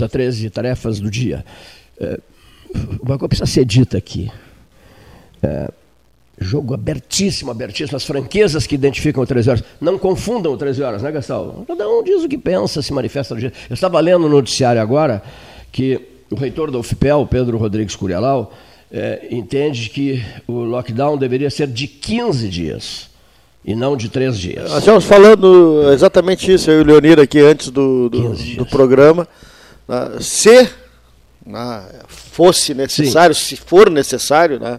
Mesa 13, tarefas do dia. É, uma coisa precisa ser dita aqui. É, jogo abertíssimo, abertíssimo. As franquezas que identificam o 13 horas. Não confundam o 13 horas, né, Gastão? Cada um diz o que pensa, se manifesta no dia. Eu estava lendo no noticiário agora que o reitor da UFPEL, Pedro Rodrigues Curialau, é, entende que o lockdown deveria ser de 15 dias e não de três dias. Nós estamos falando exatamente isso, eu e o Leonir aqui antes do, do, do programa. Né, se né, fosse necessário, Sim. se for necessário, né,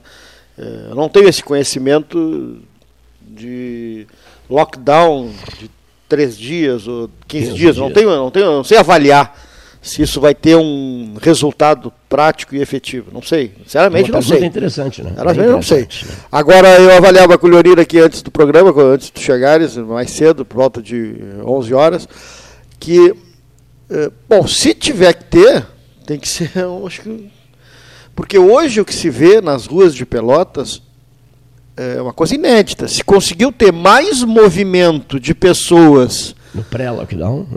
é, eu não tenho esse conhecimento de lockdown de três dias ou 15, 15 dias, dias, Não, tenho, não tenho, não sei avaliar se isso vai ter um resultado prático e efetivo. Não sei. Sinceramente, não sei. Interessante, né? Sinceramente, é não sei. Né? Agora, eu avaliava com o Leonir aqui antes do programa, antes de chegares, mais cedo, por volta de 11 horas, que, eh, bom, se tiver que ter, tem que ser, acho que. Porque hoje o que se vê nas ruas de Pelotas é uma coisa inédita. Se conseguiu ter mais movimento de pessoas no pré-lockdown?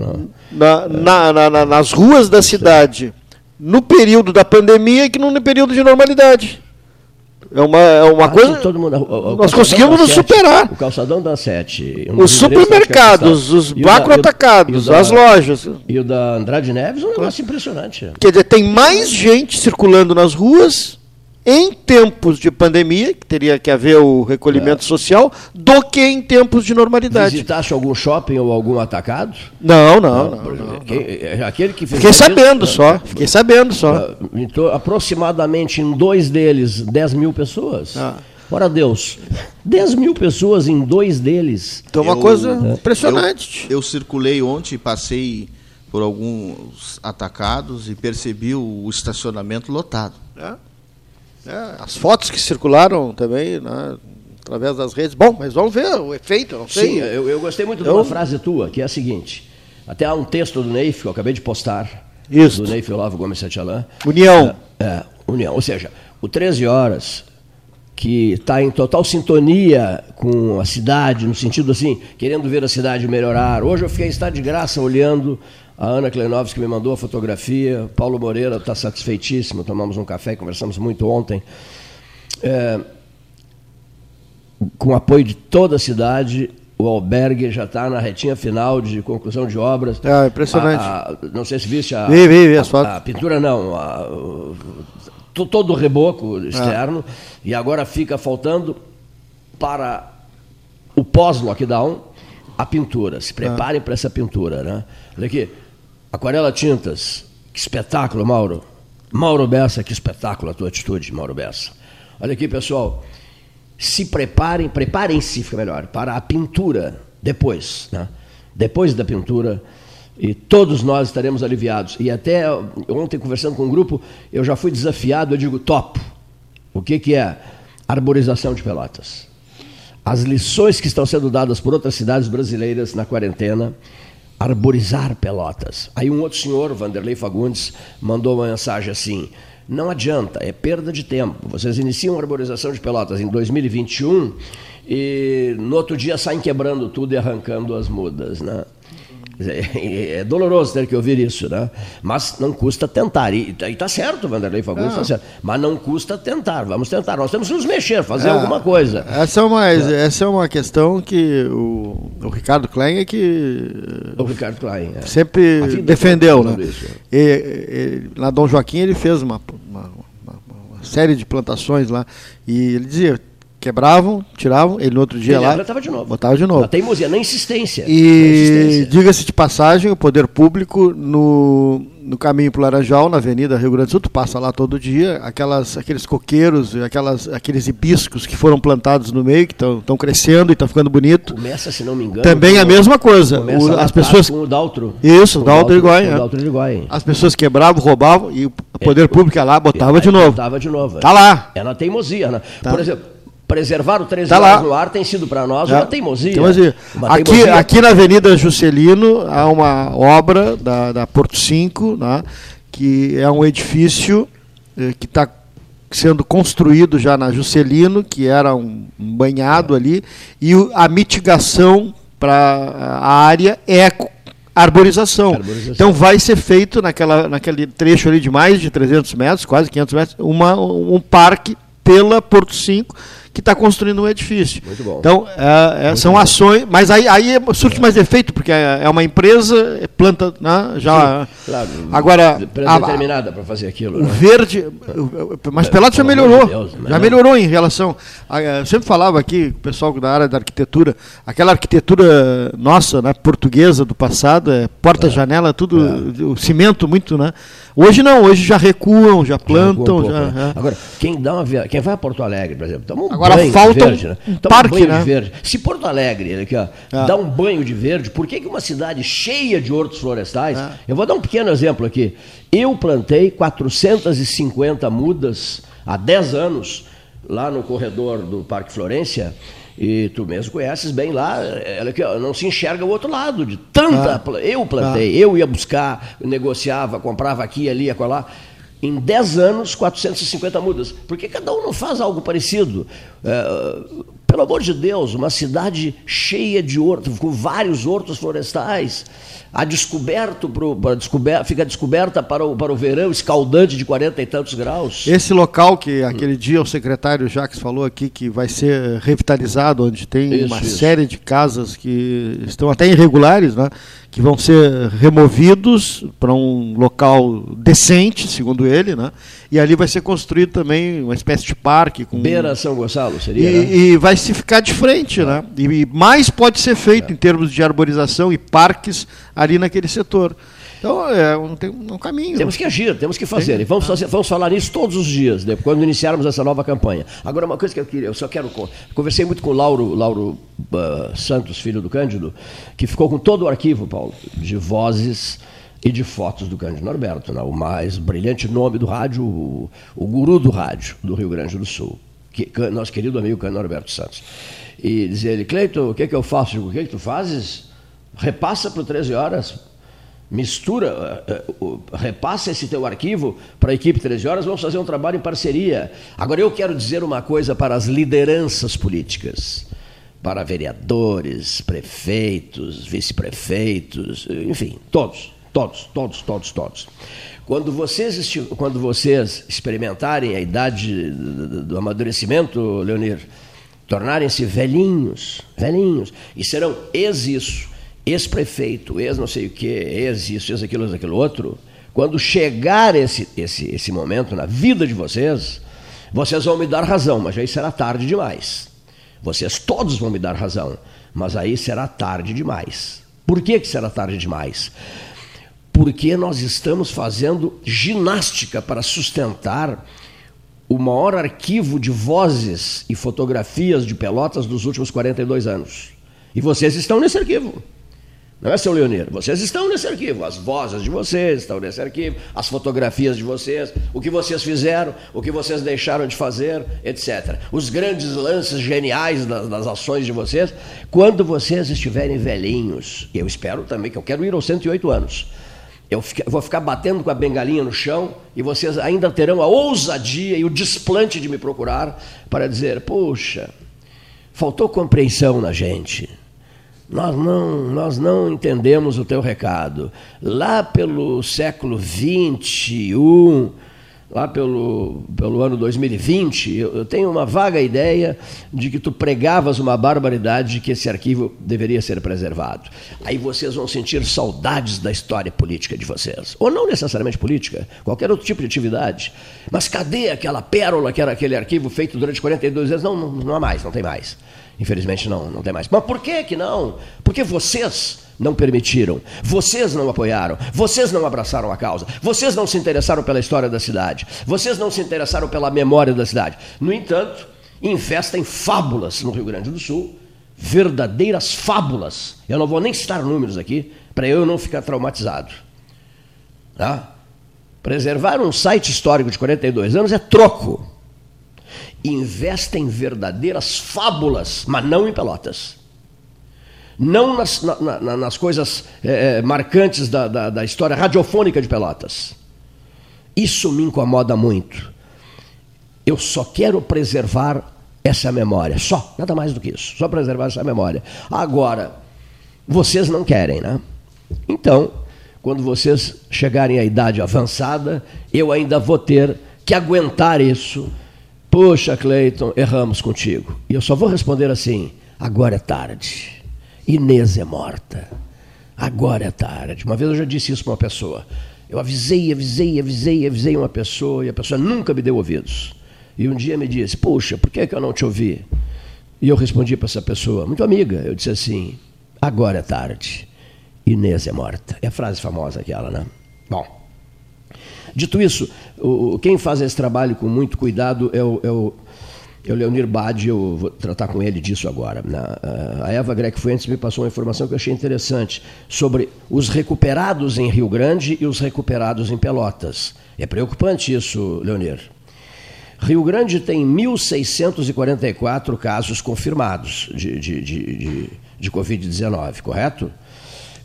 Na, na, na, nas ruas da cidade, no período da pandemia que no período de normalidade. É uma, é uma coisa. Todo mundo, o, o nós conseguimos nos superar. O calçadão da Sete. Um os supermercados, os macroatacados, as lojas. E o da Andrade Neves, um negócio impressionante. Quer dizer, tem mais gente circulando nas ruas em tempos de pandemia, que teria que haver o recolhimento é. social, do que em tempos de normalidade. Visitaste algum shopping ou algum atacado? Não, não, não. não, não, é, Aquele que fez Fiquei sabendo só, fiquei sabendo só. Então, aproximadamente em dois deles, 10 mil pessoas. Ah. Ora Deus, 10 mil pessoas em dois deles. Então uma eu, coisa é. impressionante. Eu, eu circulei ontem, passei por alguns atacados e percebi o estacionamento lotado. É. É, as fotos que circularam também, né, através das redes. Bom, mas vamos ver o efeito, não sei. Sim, eu, eu gostei muito eu... de uma frase tua, que é a seguinte. Até há um texto do Neif, que eu acabei de postar. Isso. Do Neif Olavo Gomes Satialã. União. É, é, União. Ou seja, o 13 horas, que está em total sintonia com a cidade, no sentido assim, querendo ver a cidade melhorar. Hoje eu fiquei em estado de graça olhando a Ana Klenovski me mandou a fotografia. Paulo Moreira está satisfeitíssimo. Tomamos um café, conversamos muito ontem. É, com o apoio de toda a cidade, o albergue já está na retinha final de conclusão de obras. É impressionante. A, a, não sei se viste a, vi, vi, vi a, a pintura, não. A, todo o reboco externo. É. E agora fica faltando para o pós-lockdown a pintura. Se preparem é. para essa pintura. Né? Olha aqui. Aquarela Tintas, que espetáculo, Mauro. Mauro Bessa, que espetáculo a tua atitude, Mauro Bessa. Olha aqui, pessoal. Se preparem, preparem-se, fica melhor, para a pintura depois. Né? Depois da pintura, e todos nós estaremos aliviados. E até ontem, conversando com um grupo, eu já fui desafiado, eu digo, topo. O que, que é? Arborização de pelotas. As lições que estão sendo dadas por outras cidades brasileiras na quarentena arborizar Pelotas. Aí um outro senhor, Vanderlei Fagundes, mandou uma mensagem assim: não adianta, é perda de tempo. Vocês iniciam a arborização de Pelotas em 2021 e no outro dia saem quebrando tudo e arrancando as mudas, né? É, é doloroso ter que ouvir isso, né? Mas não custa tentar. E está certo, Vanderlei Fagundes, está certo. Mas não custa tentar. Vamos tentar. Nós temos que nos mexer, fazer é, alguma coisa. Essa é uma, é. essa é uma questão que o, o Ricardo Klein é que. O Ricardo Klein. É. Sempre defendeu, né? E, e, na Dom Joaquim ele fez uma, uma, uma, uma série de plantações lá. E ele dizia quebravam, tiravam, ele no outro dia ele lá. Botava de novo. Botava de novo. Na teimosia, na insistência. E diga-se de passagem, o poder público no, no caminho para o Laranjal, na Avenida Rio Grande do Sul, tu passa lá todo dia, aquelas, aqueles coqueiros, aquelas, aqueles hibiscos que foram plantados no meio, que estão crescendo e estão ficando bonito. Começa, se não me engano. Também a mesma coisa. O, as pessoas com o Daltro. Isso, o Daltro Iguai. É. As pessoas quebravam, roubavam e o poder é, público ia lá, botava de novo. Botava de novo. Tá lá. É na teimosia, né? Tá. Por exemplo, preservar o 13 tá horas no ar tem sido para nós é. uma teimosia. teimosia. Uma aqui, teimosia. aqui na Avenida Juscelino há uma obra da, da Porto 5, né, que é um edifício eh, que está sendo construído já na Juscelino, que era um, um banhado ali, e a mitigação para a área é arborização. arborização. Então vai ser feito naquela, naquele trecho ali de mais de 300 metros, quase 500 metros, uma, um parque pela Porto 5 que está construindo um edifício. Muito bom. Então, é, é, são bom. ações, mas aí, aí surte mais efeito, porque é, é uma empresa, é planta, né, já. Sim, claro, agora. Empresa determinada para fazer aquilo. O né? verde. Mas Pelotas já melhorou. Deus, já melhorou em relação. A, eu sempre falava aqui, o pessoal da área da arquitetura, aquela arquitetura nossa, né, portuguesa do passado, é porta-janela, tudo, é. o cimento muito, né? Hoje não, hoje já recuam, já plantam. Já, já, né? Agora, quem, dá uma, quem vai a Porto Alegre, por exemplo, toma um Agora banho falta de verde, né? um toma parque, um banho né? de verde. Se Porto Alegre aqui, ó, é. dá um banho de verde, por que, que uma cidade cheia de hortos florestais? É. Eu vou dar um pequeno exemplo aqui. Eu plantei 450 mudas há 10 anos lá no corredor do Parque Florência e tu mesmo conheces bem lá, ela que não se enxerga o outro lado de tanta. Ah. Eu plantei, ah. eu ia buscar, negociava, comprava aqui, ali, acolá. Em 10 anos, 450 mudas. Por que cada um não faz algo parecido? É, pelo amor de Deus, uma cidade cheia de hortos, com vários hortos florestais a descoberto pro, para descober, fica descoberta para o, para o verão escaldante de 40 e tantos graus. Esse local que aquele dia o secretário Jacques falou aqui que vai ser revitalizado, onde tem isso, uma isso. série de casas que estão até irregulares, né? que vão ser removidos para um local decente, segundo ele, né? E ali vai ser construído também uma espécie de parque com beira São Gonçalo seria. E, né? e vai se ficar de frente, né? E mais pode ser feito em termos de arborização e parques ali naquele setor. Então é um, tem um caminho. Temos que agir, temos que fazer. E vamos, fazer, vamos falar nisso todos os dias, né, quando iniciarmos essa nova campanha. Agora, uma coisa que eu queria, eu só quero. Conversei muito com o Lauro, Lauro uh, Santos, filho do Cândido, que ficou com todo o arquivo, Paulo, de vozes e de fotos do Cândido Norberto, né, o mais brilhante nome do rádio, o, o guru do rádio do Rio Grande do Sul. Que, nosso querido amigo Cândido Norberto Santos. E dizia ele, Cleiton, o que, que eu faço? o que, que tu fazes? Repassa por 13 horas mistura, eh, eh, repassa esse teu arquivo para a equipe 13 horas, vamos fazer um trabalho em parceria. Agora eu quero dizer uma coisa para as lideranças políticas, para vereadores, prefeitos, vice-prefeitos, enfim, todos, todos, todos, todos, todos. Quando vocês, quando vocês experimentarem a idade do amadurecimento, Leonir, tornarem-se velhinhos, velhinhos, e serão ex-isso, ex-prefeito, ex não sei o que, ex isso, ex aquilo, ex aquilo outro, quando chegar esse, esse, esse momento na vida de vocês, vocês vão me dar razão, mas aí será tarde demais. Vocês todos vão me dar razão, mas aí será tarde demais. Por que, que será tarde demais? Porque nós estamos fazendo ginástica para sustentar o maior arquivo de vozes e fotografias de Pelotas dos últimos 42 anos. E vocês estão nesse arquivo. Não é, seu Leonir? Vocês estão nesse arquivo, as vozes de vocês estão nesse arquivo, as fotografias de vocês, o que vocês fizeram, o que vocês deixaram de fazer, etc. Os grandes lances geniais das, das ações de vocês, quando vocês estiverem velhinhos, eu espero também, que eu quero ir aos 108 anos, eu, vou ficar batendo com a bengalinha no chão e vocês ainda terão a ousadia e o desplante de me procurar para dizer: puxa, faltou compreensão na gente nós não, nós não entendemos o teu recado. Lá pelo século 21, lá pelo, pelo ano 2020, eu, eu tenho uma vaga ideia de que tu pregavas uma barbaridade de que esse arquivo deveria ser preservado. Aí vocês vão sentir saudades da história política de vocês. Ou não necessariamente política, qualquer outro tipo de atividade. Mas cadê aquela pérola que era aquele arquivo feito durante 42 anos? Não, não, não há mais, não tem mais. Infelizmente não, não tem mais. Mas por que que não? Porque vocês não permitiram, vocês não apoiaram, vocês não abraçaram a causa, vocês não se interessaram pela história da cidade, vocês não se interessaram pela memória da cidade. No entanto, infestem fábulas no Rio Grande do Sul, verdadeiras fábulas. Eu não vou nem citar números aqui, para eu não ficar traumatizado. Tá? Preservar um site histórico de 42 anos é troco investe em verdadeiras fábulas, mas não em pelotas. Não nas, na, na, nas coisas é, marcantes da, da, da história radiofônica de Pelotas. Isso me incomoda muito. Eu só quero preservar essa memória, só, nada mais do que isso, só preservar essa memória. Agora, vocês não querem, né? Então, quando vocês chegarem à idade avançada, eu ainda vou ter que aguentar isso. Poxa, Cleiton, erramos contigo. E eu só vou responder assim: agora é tarde. Inês é morta. Agora é tarde. Uma vez eu já disse isso para uma pessoa. Eu avisei, avisei, avisei, avisei uma pessoa e a pessoa nunca me deu ouvidos. E um dia me disse: Puxa, por que, é que eu não te ouvi? E eu respondi para essa pessoa, muito amiga, eu disse assim: Agora é tarde. Inês é morta. É a frase famosa aquela, né? Bom. Dito isso, quem faz esse trabalho com muito cuidado é o, é o, o Leonir Bade, eu vou tratar com ele disso agora. Né? A Eva Greg Fuentes me passou uma informação que eu achei interessante sobre os recuperados em Rio Grande e os recuperados em Pelotas. É preocupante isso, Leonir. Rio Grande tem 1.644 casos confirmados de, de, de, de, de Covid-19, correto?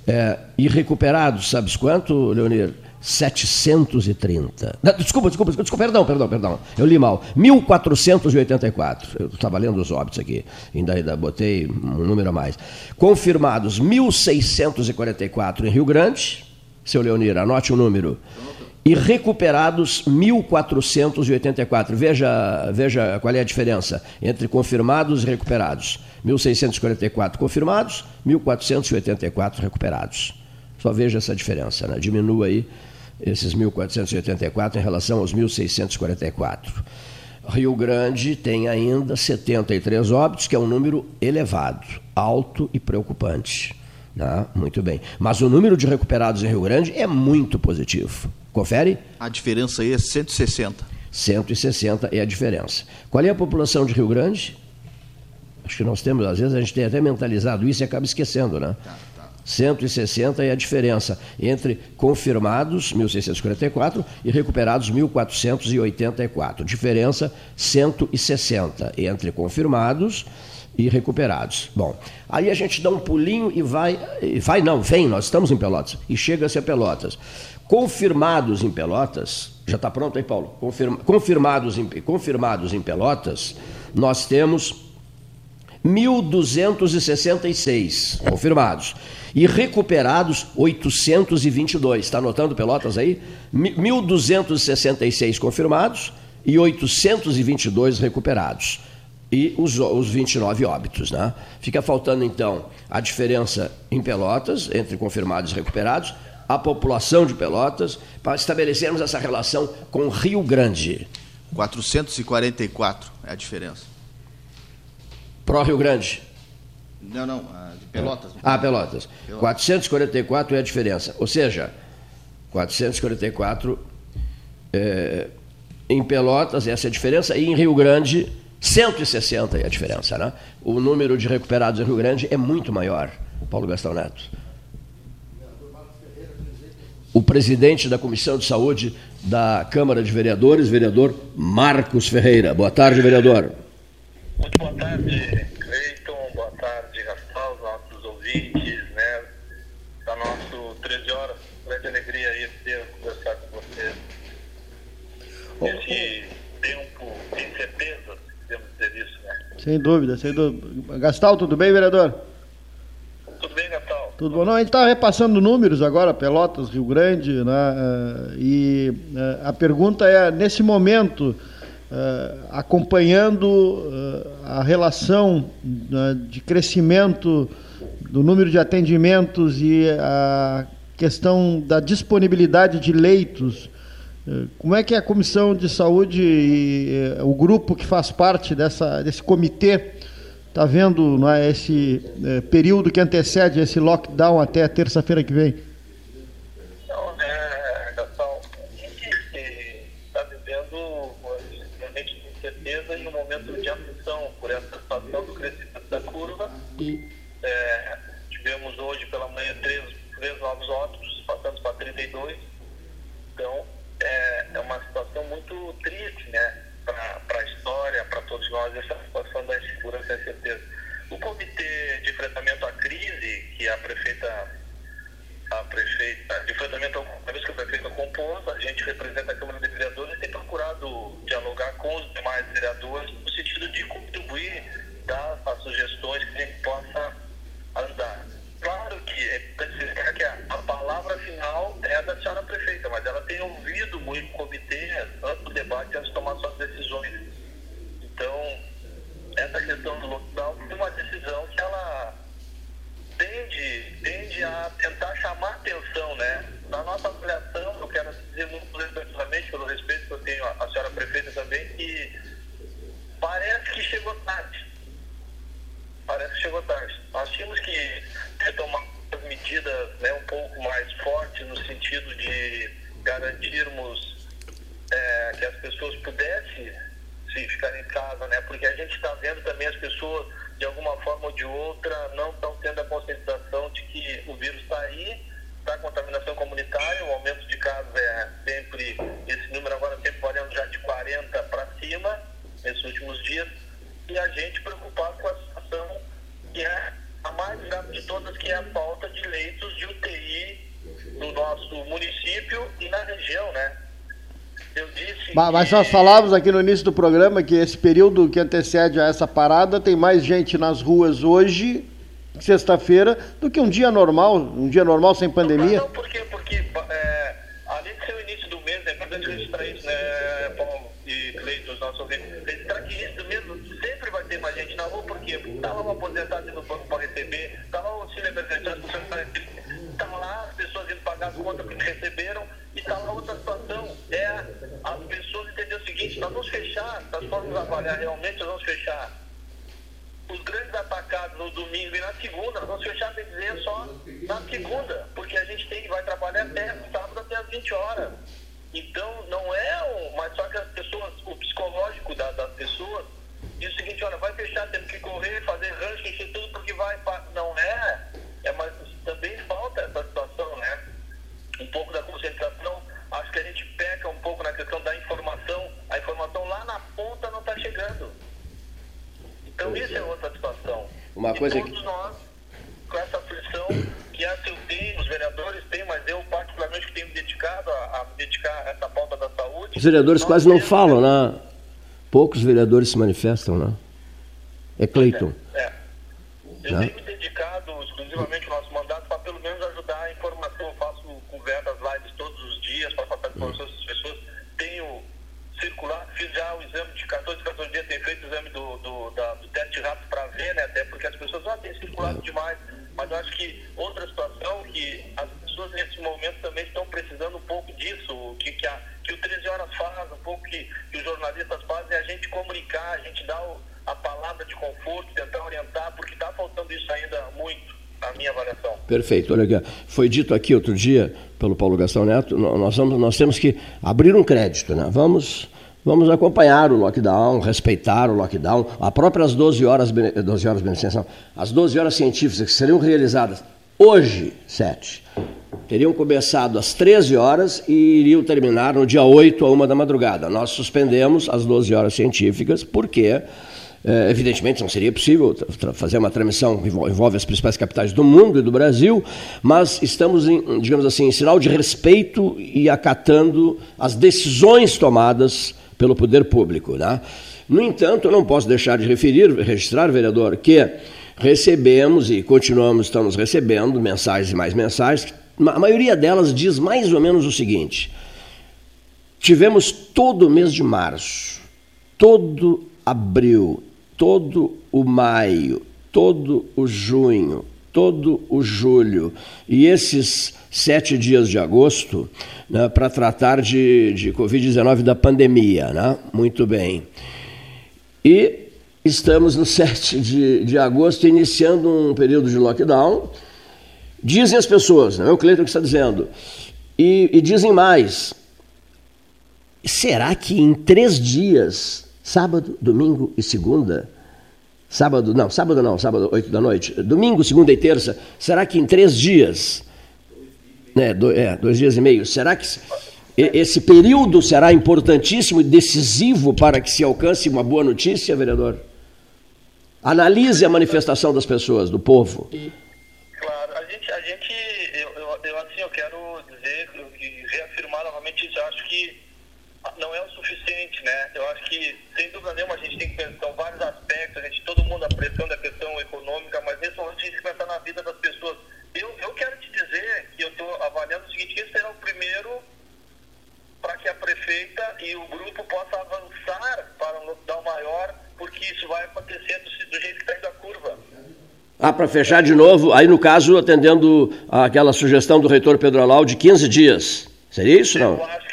É, e recuperados, sabes quanto, Leonir? 730. Desculpa, desculpa, desculpa, perdão, perdão, perdão. Eu li mal. 1484. Eu estava lendo os óbitos aqui. Ainda, ainda botei um número a mais. Confirmados 1644 em Rio Grande. Seu Leonir, anote o número e recuperados 1.484. Veja, veja qual é a diferença entre confirmados e recuperados. 1.644 confirmados, 1.484 recuperados. Só veja essa diferença, né? diminua aí esses 1.484 em relação aos 1.644. Rio Grande tem ainda 73 óbitos, que é um número elevado, alto e preocupante. Né? Muito bem. Mas o número de recuperados em Rio Grande é muito positivo. Confere? A diferença aí é 160. 160 é a diferença. Qual é a população de Rio Grande? Acho que nós temos, às vezes a gente tem até mentalizado isso e acaba esquecendo, né? Tá. 160 é a diferença entre confirmados, 1.644, e recuperados, 1.484. Diferença 160 entre confirmados e recuperados. Bom, aí a gente dá um pulinho e vai, vai não, vem, nós estamos em Pelotas, e chega-se a Pelotas. Confirmados em Pelotas, já está pronto aí, Paulo? Confirma, confirmados, em, confirmados em Pelotas, nós temos 1.266 confirmados. E recuperados, 822. Está anotando Pelotas aí? 1.266 confirmados e 822 recuperados. E os, os 29 óbitos. Né? Fica faltando, então, a diferença em Pelotas, entre confirmados e recuperados, a população de Pelotas, para estabelecermos essa relação com Rio Grande. 444 é a diferença. Pró Rio Grande. Não, não, Pelotas. Ah, Pelotas. Pelotas. 444 é a diferença. Ou seja, 444 é, em Pelotas, essa é a diferença, e em Rio Grande, 160 é a diferença. Né? O número de recuperados em Rio Grande é muito maior. Paulo Gastão Neto o presidente da Comissão de Saúde da Câmara de Vereadores, vereador Marcos Ferreira. Boa tarde, vereador. Muito boa tarde, ouvintes, né? Da nosso 13 horas. Grande alegria aí ter conversar com vocês. Nesse tempo de incerteza, podemos dizer isso, né? Sem dúvida, sem dúvida. Gastal, tudo bem, vereador? Tudo bem? Tudo bom? Não, a gente está repassando números agora, Pelotas, Rio Grande, né? Eh, e eh, a pergunta é, nesse momento, eh, acompanhando a relação né, de crescimento do número de atendimentos e a questão da disponibilidade de leitos, como é que a Comissão de Saúde e o grupo que faz parte dessa, desse comitê está vendo não é, esse é, período que antecede esse lockdown até terça-feira que vem? Mas, nós falávamos aqui no início do programa que esse período que antecede a essa parada tem mais gente nas ruas hoje, sexta-feira, do que um dia normal, um dia normal sem pandemia. Então, isso é outra situação. Uma e coisa todos que... nós, com essa aflição que a eu tem, os vereadores têm, mas eu particularmente que tenho me dedicado a, a dedicar a essa pauta da saúde. Os vereadores quase não falam, né? Poucos vereadores se manifestam, né? É Cleiton. É, é. Eu né? tenho me dedicado exclusivamente o nosso mandato para pelo menos ajudar a informação. Eu faço conversas, lives todos os dias para passar informação às pessoas. Tenho circular, fiz já o exame de 14, 14 dias, tenho feito o exame do, do, da, do teste rápido para ver, né? Até porque as pessoas ah, têm circulado demais mas eu acho que outra situação que as pessoas nesse momento também estão precisando um pouco disso, que, que, a, que o 13 Horas faz, um pouco que, que os jornalistas fazem, é a gente comunicar, a gente dar o, a palavra de conforto, tentar orientar, porque está faltando isso ainda muito, na minha avaliação. Perfeito, olha aqui, foi dito aqui outro dia pelo Paulo Gastão Neto, nós, vamos, nós temos que abrir um crédito, né? Vamos Vamos acompanhar o lockdown, respeitar o lockdown. A próprias 12 horas, 12 horas, beneficência, as 12 horas científicas que seriam realizadas hoje, 7, teriam começado às 13 horas e iriam terminar no dia 8 a 1 da madrugada. Nós suspendemos as 12 horas científicas porque, é, evidentemente, não seria possível fazer uma transmissão que envolve as principais capitais do mundo e do Brasil, mas estamos, em, digamos assim, em sinal de respeito e acatando as decisões tomadas pelo poder público. Né? No entanto, não posso deixar de referir, registrar, vereador, que recebemos e continuamos, estamos recebendo mensagens e mais mensagens. A maioria delas diz mais ou menos o seguinte: tivemos todo o mês de março, todo abril, todo o maio, todo o junho, todo o julho e esses sete dias de agosto né, para tratar de, de Covid-19 da pandemia. Né? Muito bem. E estamos no 7 de, de agosto, iniciando um período de lockdown. Dizem as pessoas, não é o Cleiton que está dizendo. E, e dizem mais. Será que em três dias, sábado, domingo e segunda, sábado, não, sábado não, sábado, oito da noite, domingo, segunda e terça, será que em três dias né, do, é, dois dias e meio. Será que esse período será importantíssimo e decisivo para que se alcance uma boa notícia, vereador? Analise a manifestação das pessoas, do povo. Claro, a gente, a gente eu, eu, eu assim, eu quero dizer e reafirmar novamente isso. Eu acho que não é o suficiente, né? Eu acho que, sem dúvida nenhuma, a gente tem que pensar vários aspectos, a gente, todo mundo a questão econômica, mas nesse momento a gente tem que pensar na vida das pessoas eu, eu quero te estou avaliando o seguinte, que esse será o primeiro e o grupo possa avançar para um lockdown maior, porque isso vai acontecer do, do jeito que está indo a curva. Ah, para fechar de novo, aí no caso, atendendo àquela sugestão do reitor Pedro Alau de 15 dias. Seria isso, não? Eu acho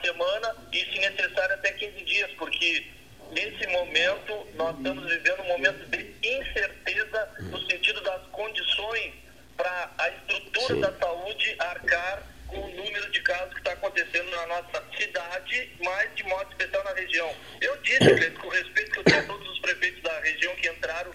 semana e, se necessário, até 15 dias, porque nesse momento nós estamos vivendo um momento de incerteza no sentido das condições para a estrutura Sim. da saúde arcar com o número de casos que está acontecendo na nossa cidade, mas de modo especial na região. Eu disse, com respeito que eu tenho a todos os prefeitos da região que entraram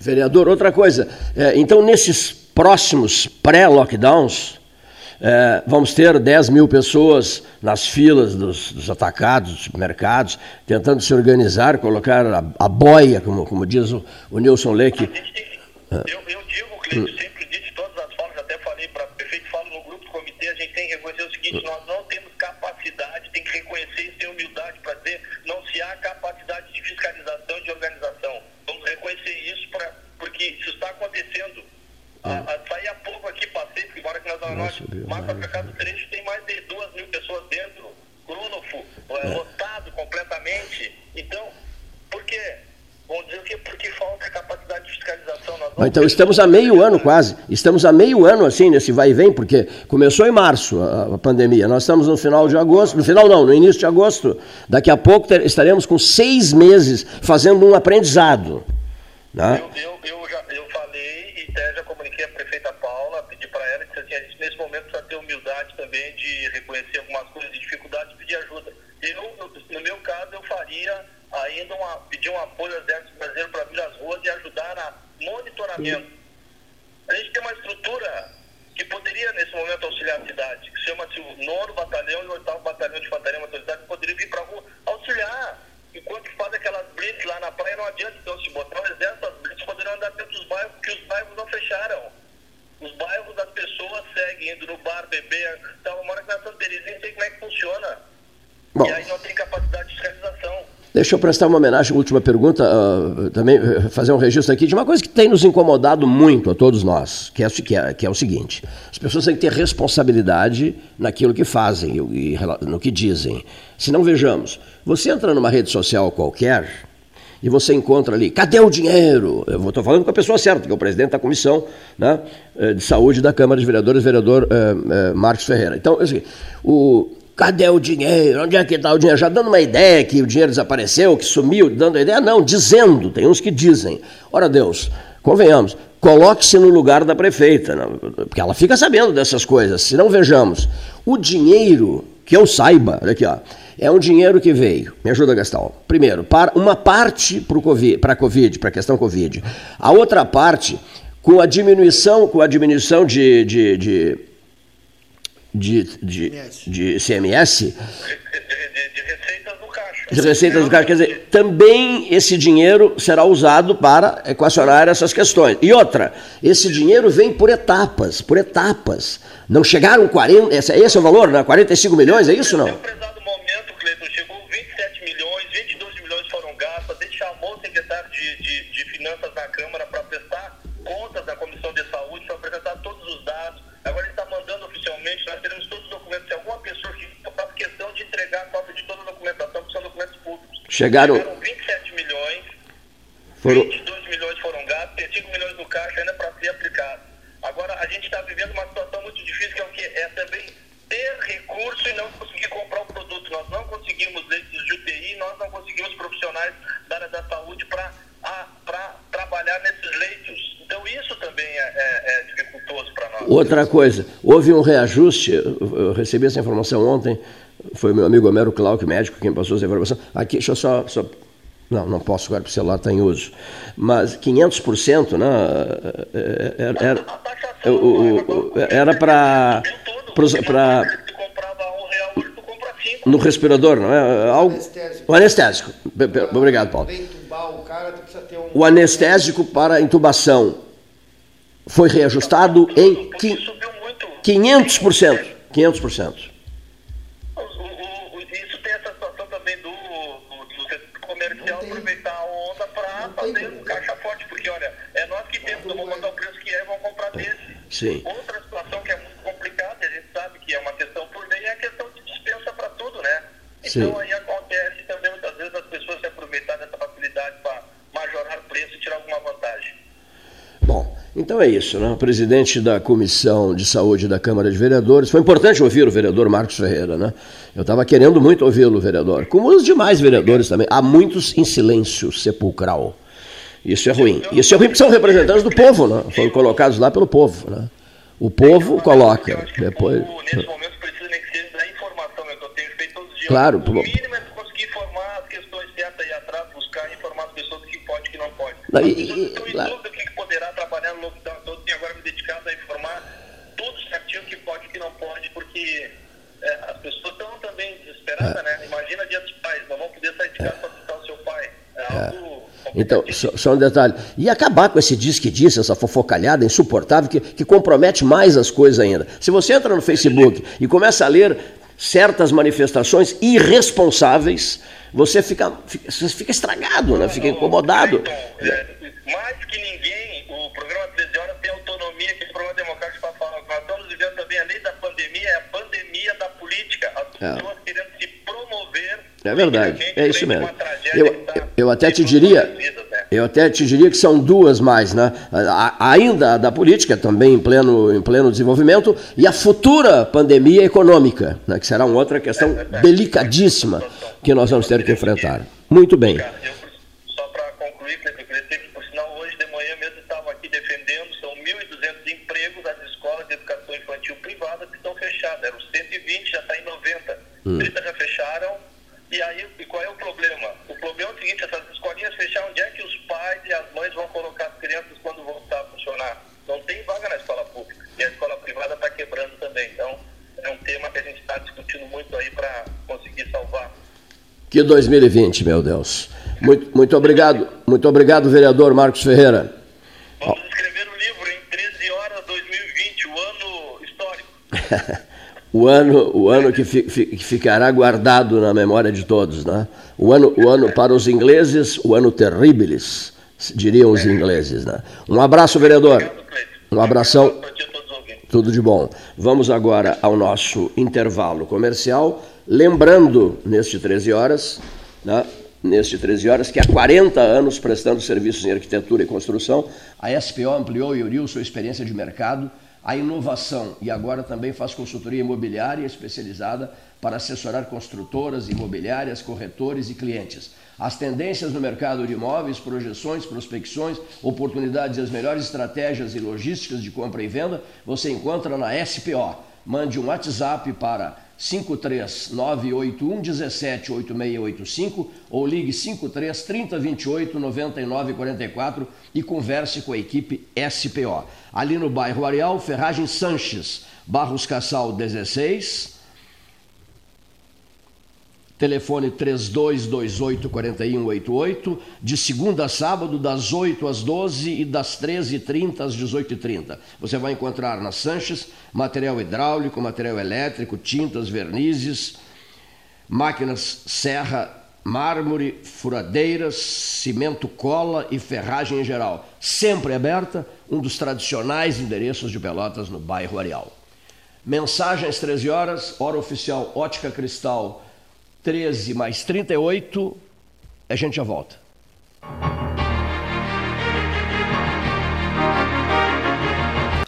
Vereador, outra coisa, é, então nesses próximos pré-lockdowns, é, vamos ter 10 mil pessoas nas filas dos, dos, atacados, dos supermercados, tentando se organizar, colocar a, a boia, como, como diz o, o Nilson Leque. Eu, eu digo, Cleiton, sempre disse todas as formas, até falei para o prefeito, falo no grupo do comitê, a gente tem que reconhecer o seguinte, nós não saí há pouco aqui, passei, porque mora aqui na Zona Norte, Mata para cá do trecho tem mais de duas mil pessoas dentro, crônofo, é. lotado completamente. Então, por quê? Vamos dizer o quê? Porque falta capacidade de fiscalização. então estamos a meio ano quase. Estamos a meio ano assim nesse vai e vem, porque começou em março a, a, pandemia. Nós estamos no final de agosto, no final não, no início de agosto. Daqui a pouco ter, estaremos com seis meses fazendo um aprendizado. Né? Eu, eu, eu, já, eu falei e até já comuniquei a prefeita Paula, pedi para ela, que assim, a gente nesse momento precisa ter humildade também de reconhecer algumas coisas de dificuldade e pedir ajuda. Eu, no, meu caso, eu faria ainda uma, pedir um apoio ao Exército Brasileiro para vir às ruas e ajudar na monitoramento. A gente tem uma estrutura que poderia, nesse momento, auxiliar a cidade, que chama-se o nono batalhão e o oitavo batalhão de infantaria motorizada, que poderia vir para a rua auxiliar. Enquanto faz aquelas blitz lá na praia, não adianta, então, se botar o exército, as blitz poderiam andar dentro dos bairros, porque os bairros não fecharam. Os bairros das pessoas seguem indo no bar, beber. Então, eu moro aqui na Santa Terezinha, sei como é que funciona. Bom. E aí não tem capacidade de fiscalização. Deixa eu prestar uma homenagem, última pergunta, uh, também uh, fazer um registro aqui de uma coisa que tem nos incomodado muito a todos nós, que é, que é, que é o seguinte: as pessoas têm que ter responsabilidade naquilo que fazem e, e no que dizem. Se não vejamos, você entra numa rede social qualquer e você encontra ali, cadê o dinheiro? Eu estou falando com a pessoa certa, que é o presidente da comissão né, eh, de saúde da Câmara de Vereadores, vereador uh, Marcos Ferreira. Então, assim, o Cadê o dinheiro? Onde é que está o dinheiro? Já dando uma ideia que o dinheiro desapareceu, que sumiu, dando a ideia? Não, dizendo, tem uns que dizem. Ora Deus, convenhamos, coloque-se no lugar da prefeita, porque ela fica sabendo dessas coisas. Se não vejamos, o dinheiro, que eu saiba, olha aqui, ó, é um dinheiro que veio, me ajuda, Gastão. Primeiro, para uma parte para a Covid, para a questão Covid. A outra parte, com a diminuição, com a diminuição de, de, de de, de, de CMS. De, receitas do caixa. De receitas do caixa. Quer dizer, também esse dinheiro será usado para equacionar essas questões. E outra, esse dinheiro vem por etapas, por etapas. Não chegaram 40, esse, esse é o valor, né? 45 milhões, é isso não? Chegaram, Chegaram 27 milhões, foram... 22 milhões foram gastos, tem 5 milhões no caixa ainda para ser aplicado. Agora, a gente está vivendo uma situação muito difícil, que é o quê? É também ter recurso e não conseguir comprar o produto. Nós não conseguimos leitos de UTI, nós não conseguimos profissionais da área da saúde para trabalhar nesses leitos. Então, isso também é, é, é dificultoso para nós. Outra coisa, houve um reajuste, eu recebi essa informação ontem, foi meu amigo Homero Clark, médico, quem passou essa informação. Aqui, deixa eu só, só não, não posso agora, porque o celular está em uso. Mas 500%, né? Era, era, era para. No respirador, não é? Algo, anestésico. O anestésico. Obrigado, Paulo. o anestésico para intubação foi reajustado em 500%. 500%. Sim. Outra situação que é muito complicada, a gente sabe que é uma questão por lei, é a questão de dispensa para tudo, né? Então Sim. aí acontece também muitas vezes as pessoas se aproveitar dessa facilidade para majorar o preço e tirar alguma vantagem. Bom, então é isso, né? O presidente da Comissão de Saúde da Câmara de Vereadores. Foi importante ouvir o vereador Marcos Ferreira, né? Eu estava querendo muito ouvi-lo, vereador. Como os demais vereadores também. Há muitos em silêncio sepulcral. Isso é ruim. Isso é ruim porque são representantes do povo, né? Foram colocados lá pelo povo, né? O povo coloca. Depois... Nesse momento precisa nem que seja da informação, é que eu tenho feito todos os dias. Claro. O mínimo é conseguir informar as questões certas aí atrás, buscar informar as pessoas que pode e que não pode. E, e, estão em dúvida que poderá trabalhar no lockdown todo e agora me dedicado a informar tudo certinho o que pode e que não pode, porque é, as pessoas estão também desesperadas, é. né? Imagina dia dos pais, não vão poder sair de casa para visitar o seu pai. É, é. algo então, só, só, um detalhe. E acabar com esse diz que disse, essa fofocalhada insuportável que, que compromete mais as coisas ainda. Se você entra no Facebook e começa a ler certas manifestações irresponsáveis, você fica, fica, você fica estragado, né? fica incomodado. é, mais que ninguém, o programa 13 horas tem autonomia, que é o programa democrático para falar. Nós estamos vivendo também a lei da pandemia, é a pandemia da política. As é. pessoas é. É verdade, é isso mesmo. Eu, tá eu até te diria, eu até te diria que são duas mais, né? Ainda a da política, também em pleno, em pleno desenvolvimento, e a futura pandemia econômica, né? que será uma outra questão é delicadíssima que nós vamos ter que enfrentar. Muito bem. Só para concluir, que, por sinal, hoje de manhã mesmo estava aqui defendendo, são 1.200 empregos das escolas de educação infantil privada que estão fechadas. Eram 120, já está em 90. Hum. 30 já fecharam. Que 2020, meu Deus. Muito, muito obrigado, muito obrigado, vereador Marcos Ferreira. Vamos escrever um livro em 13 horas 2020, o ano histórico. o ano, o ano que, fi, que, ficará guardado na memória de todos, né? O ano, o ano para os ingleses, o ano terribilis, diriam os ingleses, né? Um abraço, vereador. Um abração. Tudo de bom. Vamos agora ao nosso intervalo comercial. Lembrando, neste 13 horas, né, neste 13 horas, que há 40 anos prestando serviços em arquitetura e construção, a SPO ampliou e uniu sua experiência de mercado à inovação e agora também faz consultoria imobiliária especializada para assessorar construtoras, imobiliárias, corretores e clientes. As tendências no mercado de imóveis, projeções, prospecções, oportunidades e as melhores estratégias e logísticas de compra e venda você encontra na SPO. Mande um WhatsApp para 53981 178685 ou ligue 53 3028 9944 e converse com a equipe SPO. Ali no bairro Areal, Ferragem Sanches, Barros Cassal 16, telefone 3228-4188, de segunda a sábado, das 8 às 12 e das 13h30 às 18h30. Você vai encontrar na Sanches material hidráulico, material elétrico, tintas, vernizes, máquinas serra, mármore, furadeiras, cimento cola e ferragem em geral. Sempre aberta, um dos tradicionais endereços de Pelotas no bairro Areal. Mensagens 13 horas, hora oficial Ótica Cristal 13 mais 38, a gente já volta.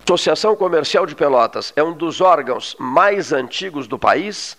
Associação Comercial de Pelotas é um dos órgãos mais antigos do país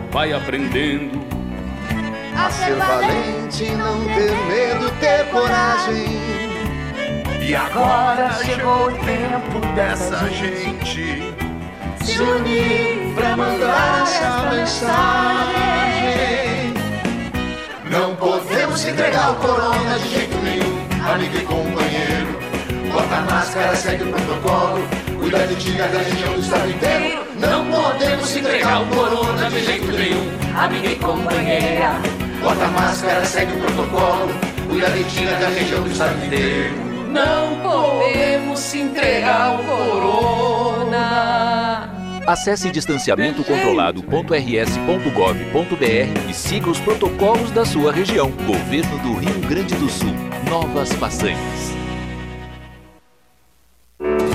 vai aprendendo a ser valente, não ter medo, ter coragem E agora chegou o tempo dessa gente se unir pra mandar essa mensagem. Não podemos entregar o corona de jeito nenhum, amigo e companheiro. Bota a máscara, segue o protocolo, cuida de ti, da região do estado inteiro. Não podemos entregar o corona de jeito nenhum, amigo e companheira. Bota a máscara, segue o protocolo, cuida de ti, da região do estado inteiro. Não podemos entregar o corona. Acesse distanciamentocontrolado.rs.gov.br e siga os protocolos da sua região. Governo do Rio Grande do Sul. Novas façanhas.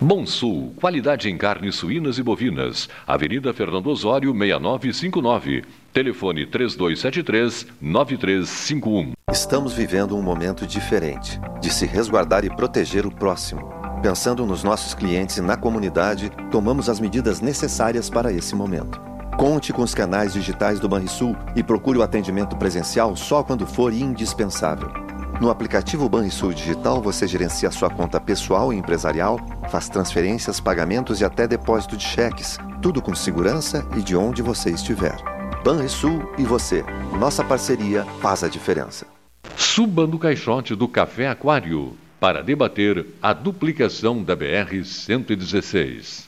Monsul, qualidade em carnes suínas e bovinas. Avenida Fernando Osório, 6959. Telefone 3273-9351. Estamos vivendo um momento diferente de se resguardar e proteger o próximo. Pensando nos nossos clientes e na comunidade, tomamos as medidas necessárias para esse momento. Conte com os canais digitais do Banrisul e procure o atendimento presencial só quando for indispensável. No aplicativo Banrisul Digital, você gerencia sua conta pessoal e empresarial, faz transferências, pagamentos e até depósito de cheques, tudo com segurança e de onde você estiver. Banrisul e você. Nossa parceria faz a diferença. Suba no caixote do Café Aquário para debater a duplicação da BR-116.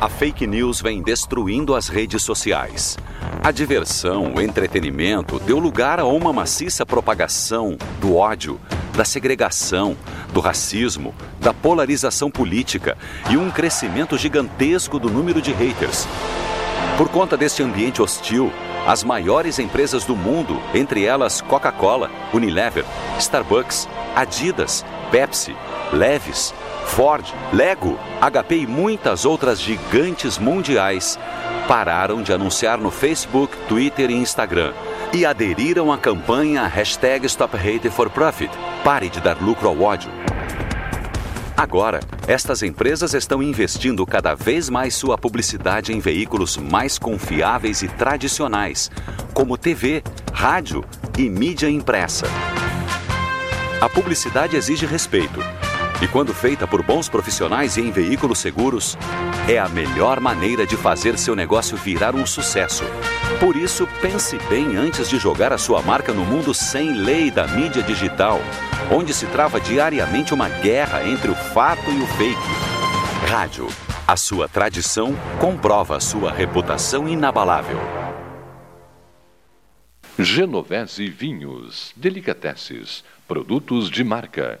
A fake news vem destruindo as redes sociais. A diversão, o entretenimento deu lugar a uma maciça propagação do ódio, da segregação, do racismo, da polarização política e um crescimento gigantesco do número de haters. Por conta deste ambiente hostil, as maiores empresas do mundo, entre elas Coca-Cola, Unilever, Starbucks, Adidas, Pepsi, Levis, Ford, Lego, HP e muitas outras gigantes mundiais pararam de anunciar no Facebook, Twitter e Instagram e aderiram à campanha hashtag Stop Hate for Profit. Pare de dar lucro ao ódio. Agora, estas empresas estão investindo cada vez mais sua publicidade em veículos mais confiáveis e tradicionais, como TV, rádio e mídia impressa. A publicidade exige respeito e quando feita por bons profissionais e em veículos seguros, é a melhor maneira de fazer seu negócio virar um sucesso. Por isso, pense bem antes de jogar a sua marca no mundo sem lei da mídia digital, onde se trava diariamente uma guerra entre o fato e o fake. Rádio. A sua tradição comprova a sua reputação inabalável. Genovese Vinhos, Delicateces, produtos de marca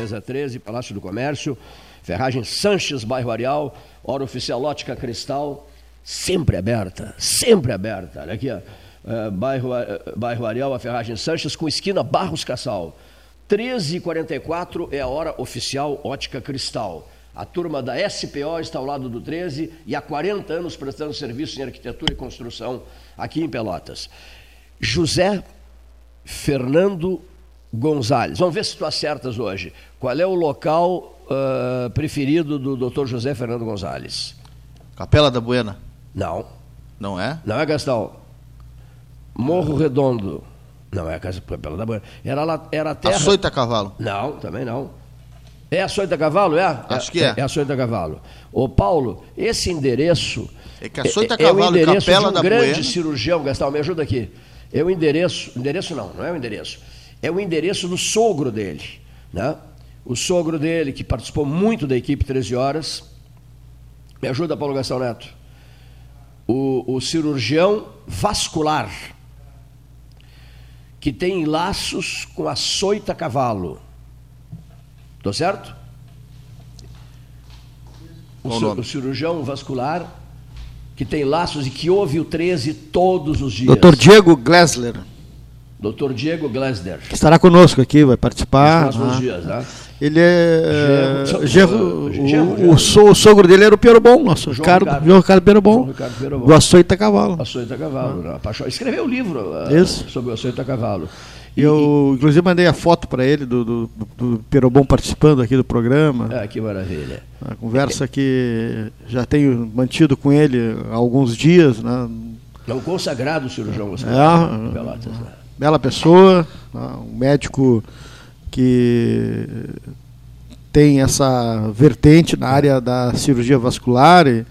Mesa 13, Palácio do Comércio, Ferragem Sanches, bairro Areal, hora oficial Ótica Cristal, sempre aberta, sempre aberta. Olha aqui, ó. É, bairro, é, bairro Areal, a Ferragem Sanches, com esquina Barros Cassal. 13h44 é a hora oficial Ótica Cristal. A turma da SPO está ao lado do 13 e há 40 anos prestando serviço em arquitetura e construção aqui em Pelotas. José Fernando Gonzalez. Vamos ver se tu acertas hoje. Qual é o local uh, preferido do Dr. José Fernando Gonzalez? Capela da Buena. Não. Não é? Não é, Gastão. Morro Redondo. Não é a Capela da Buena. Era, lá, era a terra... Açoita Cavalo. Não, também não. É Açoita Cavalo, é? Acho que é. É Açoita Cavalo. Ô, Paulo, esse endereço... É que Açoita é, Cavalo é o endereço Capela de um grande Buena. cirurgião, Gastão, me ajuda aqui. É o endereço... Endereço não, não é o endereço. É o endereço do sogro dele, né? O sogro dele, que participou muito da equipe 13 Horas. Me ajuda, Paulo Gastão Neto. O, o cirurgião vascular, que tem laços com açoita cavalo. Tô certo? O, o cirurgião vascular que tem laços e que ouve o 13 todos os dias. Dr. Diego Glesler, Dr. Diego Glesner. que estará conosco aqui, vai participar. Nos próximos né? dias, né? Ele é. Genro- genro- Genro- o, Genro. o so- o sogro dele era o Piero Bom, nosso João Ricardo, Ricardo. João Ricardo Piero Bom, do Açoita Cavalo. Açoita Cavalo. né? Apaixon- Escreveu o livro ah, Isso. sobre o Açoita Cavalo. Eu, inclusive, mandei a foto para ele do, do, do Piero Bom participando aqui do programa. Ah, que maravilha. A conversa que já tenho mantido com ele há alguns dias, né? É um consagrado cirurgião É, vascular. de Pelotas, né? Bela pessoa, né, um médico que tem essa vertente na área da cirurgia vascular e,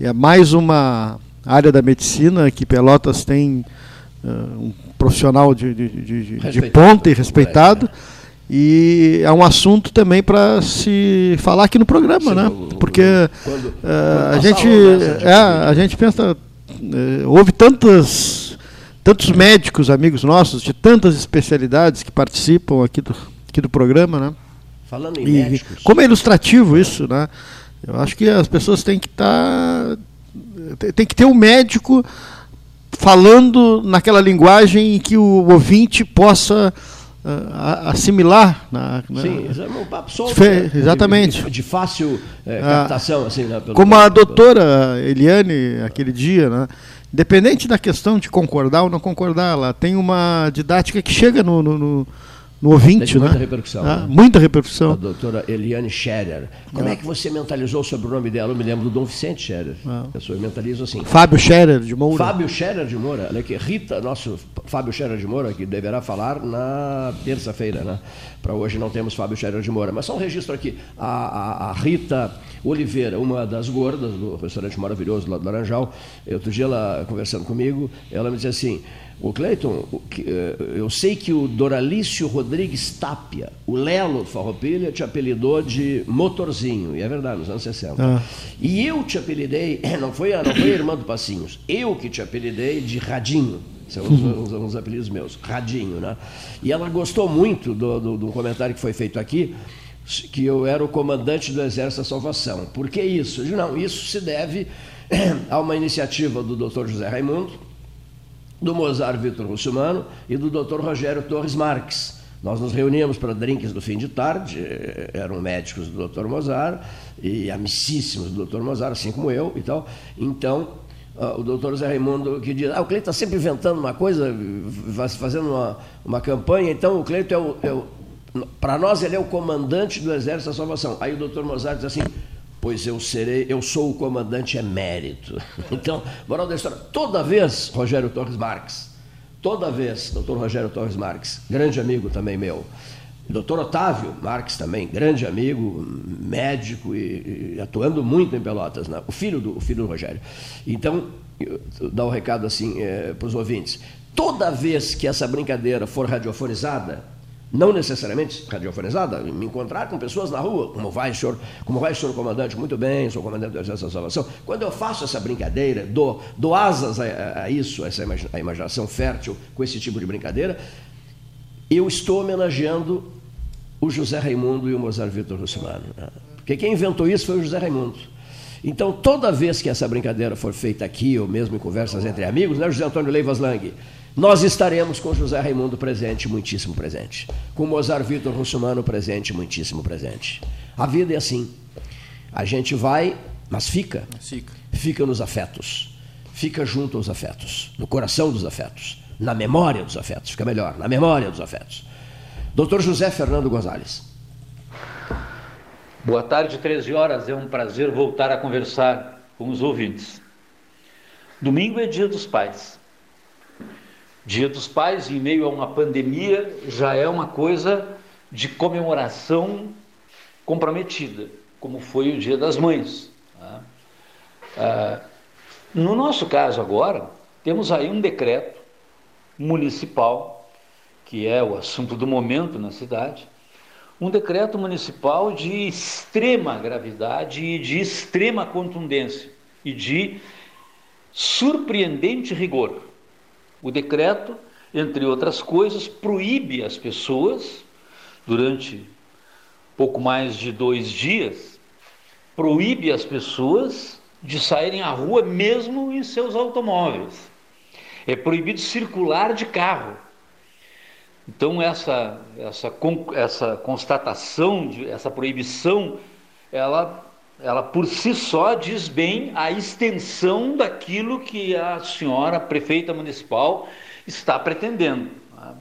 é mais uma área da medicina que Pelotas tem eh, um profissional de, de, de- de- ponta e respeitado. E é um assunto também para se falar aqui no programa, Sim, né? Porque quando- eh, quando a passar gente nessa é, a gente pensa eh, houve tantas tantos médicos amigos nossos de tantas especialidades que participam aqui do aqui do programa, né? Falando em E médicos. como é ilustrativo isso, né? Eu acho que as pessoas têm que estar tem que ter um médico falando naquela linguagem em que o ouvinte possa ah, a- assimilar. Na, na- Sim, isso é um papo solto. Fe- né? De- exatamente. De, de fácil eh, Ah, captação, assim, né? Como a doutora Eliane, aquele dia, né? Independente da questão de concordar ou não concordar, ela tem uma didática que chega no, no, no- no ouvinte, Tem muita né? repercussão, Ah, né? Muita A repercussão. doutora Eliane Scherer. Como Ah. é que você mentalizou sobre o nome dela? Eu me lembro do Dom Vicente Scherer. Ah. Eu sou- eu mentalizo assim. Fábio Scherer de Moura. Fábio Scherer de Moura, olha aqui, Rita, nosso Fábio Scherer de Moura, que deverá falar na terça-feira, né? Para hoje não temos Fábio Scherer de Moura, mas só um registro aqui. A, a- a Rita Oliveira, uma das gordas do restaurante maravilhoso lá do Laranjal, outro dia ela conversando comigo, ela me disse assim. O Cleiton, eh, eu sei que o Doralício Rodrigues Tapia, o Lelo do Farroupilha, te apelidou de Motorzinho, e é verdade, nos anos 60. Ah. E eu te apelidei, não foi, a, não foi a irmã do Passinhos, eu que te apelidei de Radinho. São uns, uns- uns apelidos meus, Radinho, né? E ela gostou muito do, do, do comentário que foi feito aqui, que eu era o comandante do Exército da Salvação. Por que isso? Eu digo, não, isso se deve a uma iniciativa do Dr. José Raimundo, do Mozart Vitor Russumano e do Dr. Rogério Torres Marques. Nós nos reuníamos para drinks do fim de tarde, eh, eram médicos do Dr. Mozart e amicíssimos do Dr. Mozart, assim como eu e tal. Então, ah, o Dr. Zé Raimundo que diz, ah, o Cleito está sempre inventando uma coisa, fazendo uma, uma campanha, então o Cleito é o... É o para nós ele é o comandante do Exército da Salvação. Aí o doutor Mozart diz assim, pois eu serei, eu sou o comandante emérito. Então, moral da história, toda vez, Rogério Torres Marques, toda vez, doutor Rogério Torres Marques, grande amigo também meu, doutor Otávio Marques também, grande amigo, médico e, e atuando muito em Pelotas, né? o, filho do, o filho do Rogério. Então, dá o recado assim para os ouvintes, toda vez que essa brincadeira for radiofonizada, não necessariamente radiofonizada, me encontrar com pessoas na rua, como vai, senhor, como vai, senhor comandante, muito bem, sou comandante do Exército da Salvação. Quando eu faço essa brincadeira, dou, dou asas a, a- isso, a essa a imaginação fértil com esse tipo de brincadeira, eu estou homenageando o José Raimundo e o Mozart Vitor Russomano. Né? Porque quem inventou isso foi o José Raimundo. Então, toda vez que essa brincadeira for feita aqui, ou mesmo em conversas entre amigos, né, José Antônio Leivas Lang, nós estaremos com José Raimundo presente, muitíssimo presente. Com Mozart Vitor Russomano presente, muitíssimo presente. A vida é assim. A gente vai, mas fica. Fica. Fica nos afetos. Fica junto aos afetos. No coração dos afetos. Na memória dos afetos. Fica melhor. Na memória dos afetos. Doutor José Fernando Gonzalez. Boa tarde, 13 horas. É um prazer voltar a conversar com os ouvintes. Domingo é dia dos pais. Dia dos pais, em meio a uma pandemia, já é uma coisa de comemoração comprometida, como foi o Dia das Mães. Tá? Ah, no nosso caso agora, temos aí um decreto municipal, que é o assunto do momento na cidade, um decreto municipal de extrema gravidade e de extrema contundência e de surpreendente rigor. O decreto, entre outras coisas, proíbe as pessoas, durante pouco mais de dois dias, proíbe as pessoas de saírem à rua mesmo em seus automóveis. É proibido circular de carro. Então essa essa essa constatação, de, essa proibição, ela ela por si só diz bem a extensão daquilo que a senhora prefeita municipal está pretendendo. Tá?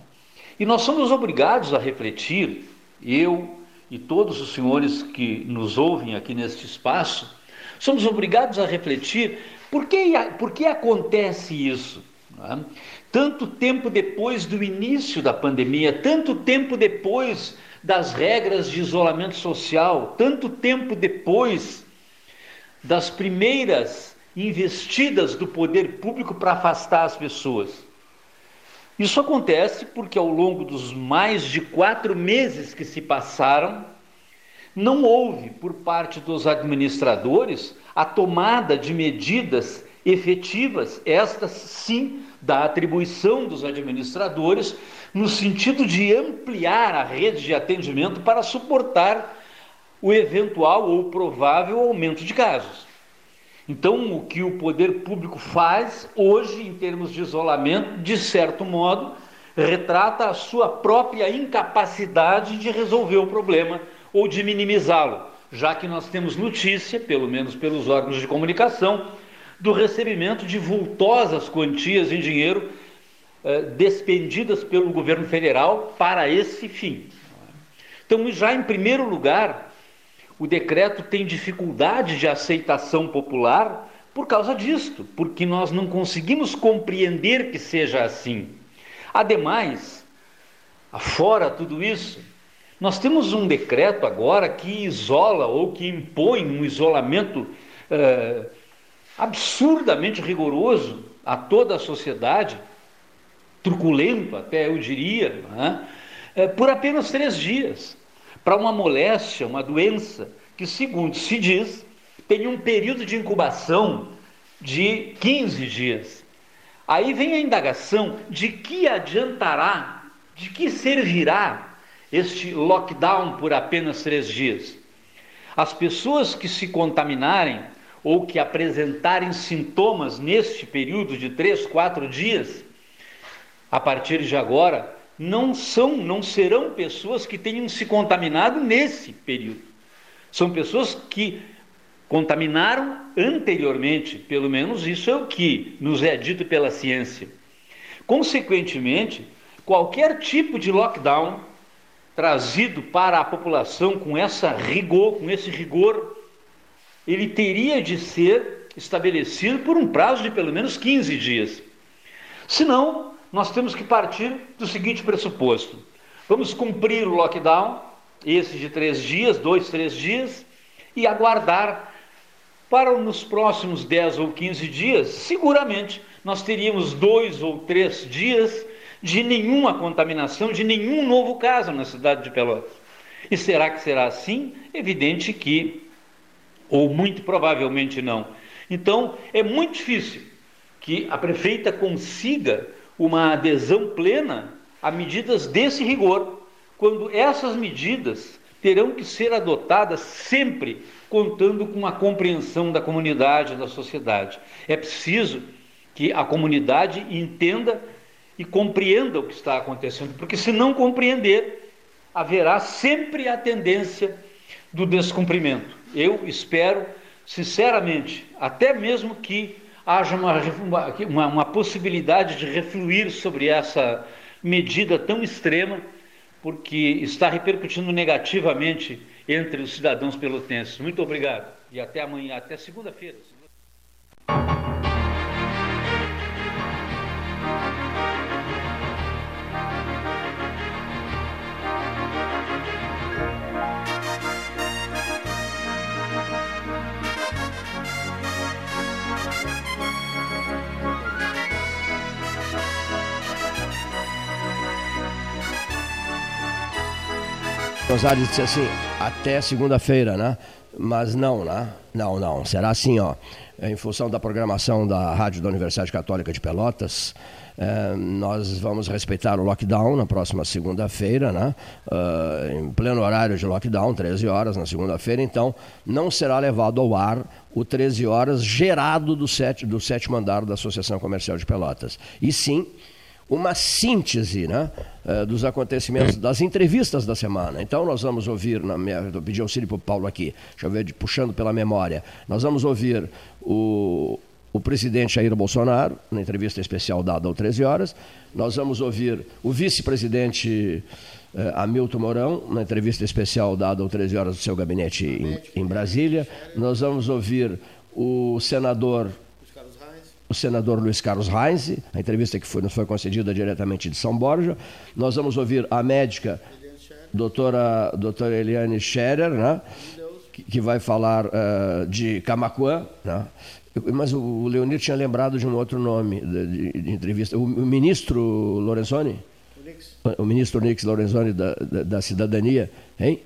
E nós somos obrigados a refletir, eu e todos os senhores que nos ouvem aqui neste espaço, somos obrigados a refletir por que, por que acontece isso. Tá? Tanto tempo depois do início da pandemia, tanto tempo depois das regras de isolamento social, tanto tempo depois das primeiras investidas do poder público para afastar as pessoas. Isso acontece porque ao longo dos mais de quatro meses que se passaram, não houve por parte dos administradores a tomada de medidas efetivas, estas sim da atribuição dos administradores, no sentido de ampliar a rede de atendimento para suportar o eventual ou provável aumento de casos. Então, o que o poder público faz hoje, em termos de isolamento, de certo modo, retrata a sua própria incapacidade de resolver o problema ou de minimizá-lo, já que nós temos notícia, pelo menos pelos órgãos de comunicação, do recebimento de vultosas quantias em dinheiro eh, despendidas pelo governo federal para esse fim. Então, já em primeiro lugar, o decreto tem dificuldade de aceitação popular por causa disto, porque nós não conseguimos compreender que seja assim. Ademais, afora tudo isso, nós temos um decreto agora que isola ou que impõe um isolamento eh, absurdamente rigoroso a toda a sociedade truculento, até eu diria, né? é, por apenas três dias, para uma moléstia, uma doença que, segundo se diz, tem um período de incubação de 15 dias. Aí vem a indagação de que adiantará, de que servirá este lockdown por apenas três dias. As pessoas que se contaminarem ou que apresentarem sintomas neste período de três, quatro dias, a partir de agora, não são, não serão pessoas que tenham se contaminado nesse período. São pessoas que contaminaram anteriormente, pelo menos isso é o que nos é dito pela ciência. Consequentemente, qualquer tipo de lockdown trazido para a população com essa rigor, com esse rigor, ele teria de ser estabelecido por um prazo de pelo menos 15 dias. Senão, nós temos que partir do seguinte pressuposto: vamos cumprir o lockdown, esse de três dias, dois, três dias, e aguardar para nos próximos 10 ou 15 dias, seguramente nós teríamos dois ou três dias de nenhuma contaminação, de nenhum novo caso na cidade de Pelotas. E será que será assim? Evidente que, ou muito provavelmente não. Então, é muito difícil que a prefeita consiga uma adesão plena a medidas desse rigor, quando essas medidas terão que ser adotadas sempre contando com a compreensão da comunidade, da sociedade. É preciso que a comunidade entenda e compreenda o que está acontecendo, porque se não compreender, haverá sempre a tendência do descumprimento. Eu espero, sinceramente, até mesmo que haja uma, uma, uma possibilidade de refluir sobre essa medida tão extrema, porque está repercutindo negativamente entre os cidadãos pelotenses. Muito obrigado e até amanhã, até segunda-feira. Gonzalez disse assim, até segunda-feira, né? Mas não, né? Não, não. Será assim, ó. Em função da programação da Rádio da Universidade Católica de Pelotas, eh, nós vamos respeitar o lockdown na próxima segunda-feira, né? Uh, em pleno horário de lockdown, 13 horas na segunda-feira, então não será levado ao ar o 13 horas gerado do, set, do sétimo andar da Associação Comercial de Pelotas. E sim, uma síntese né, eh, dos acontecimentos, das entrevistas da semana. Então, nós vamos ouvir, na minha, eu pedi auxílio para o Paulo aqui, deixa eu ver, puxando pela memória, nós vamos ouvir o, o presidente Jair Bolsonaro, na entrevista especial dada às 13 horas, nós vamos ouvir o vice-presidente eh, Hamilton Mourão, na entrevista especial dada às 13 horas do seu gabinete em, em Brasília, nós vamos ouvir o senador o senador Luiz Carlos Reis, a entrevista que foi, nos foi concedida diretamente de São Borja. Nós vamos ouvir a médica doutora, doutora Eliane Scherer, né? que, que vai falar uh, de Camacuã. Né? Mas o Leonir tinha lembrado de um outro nome de, de, de entrevista. O, o, ministro Lorenzoni? O, o ministro Nix Lorenzoni da, da, da Cidadania, hein?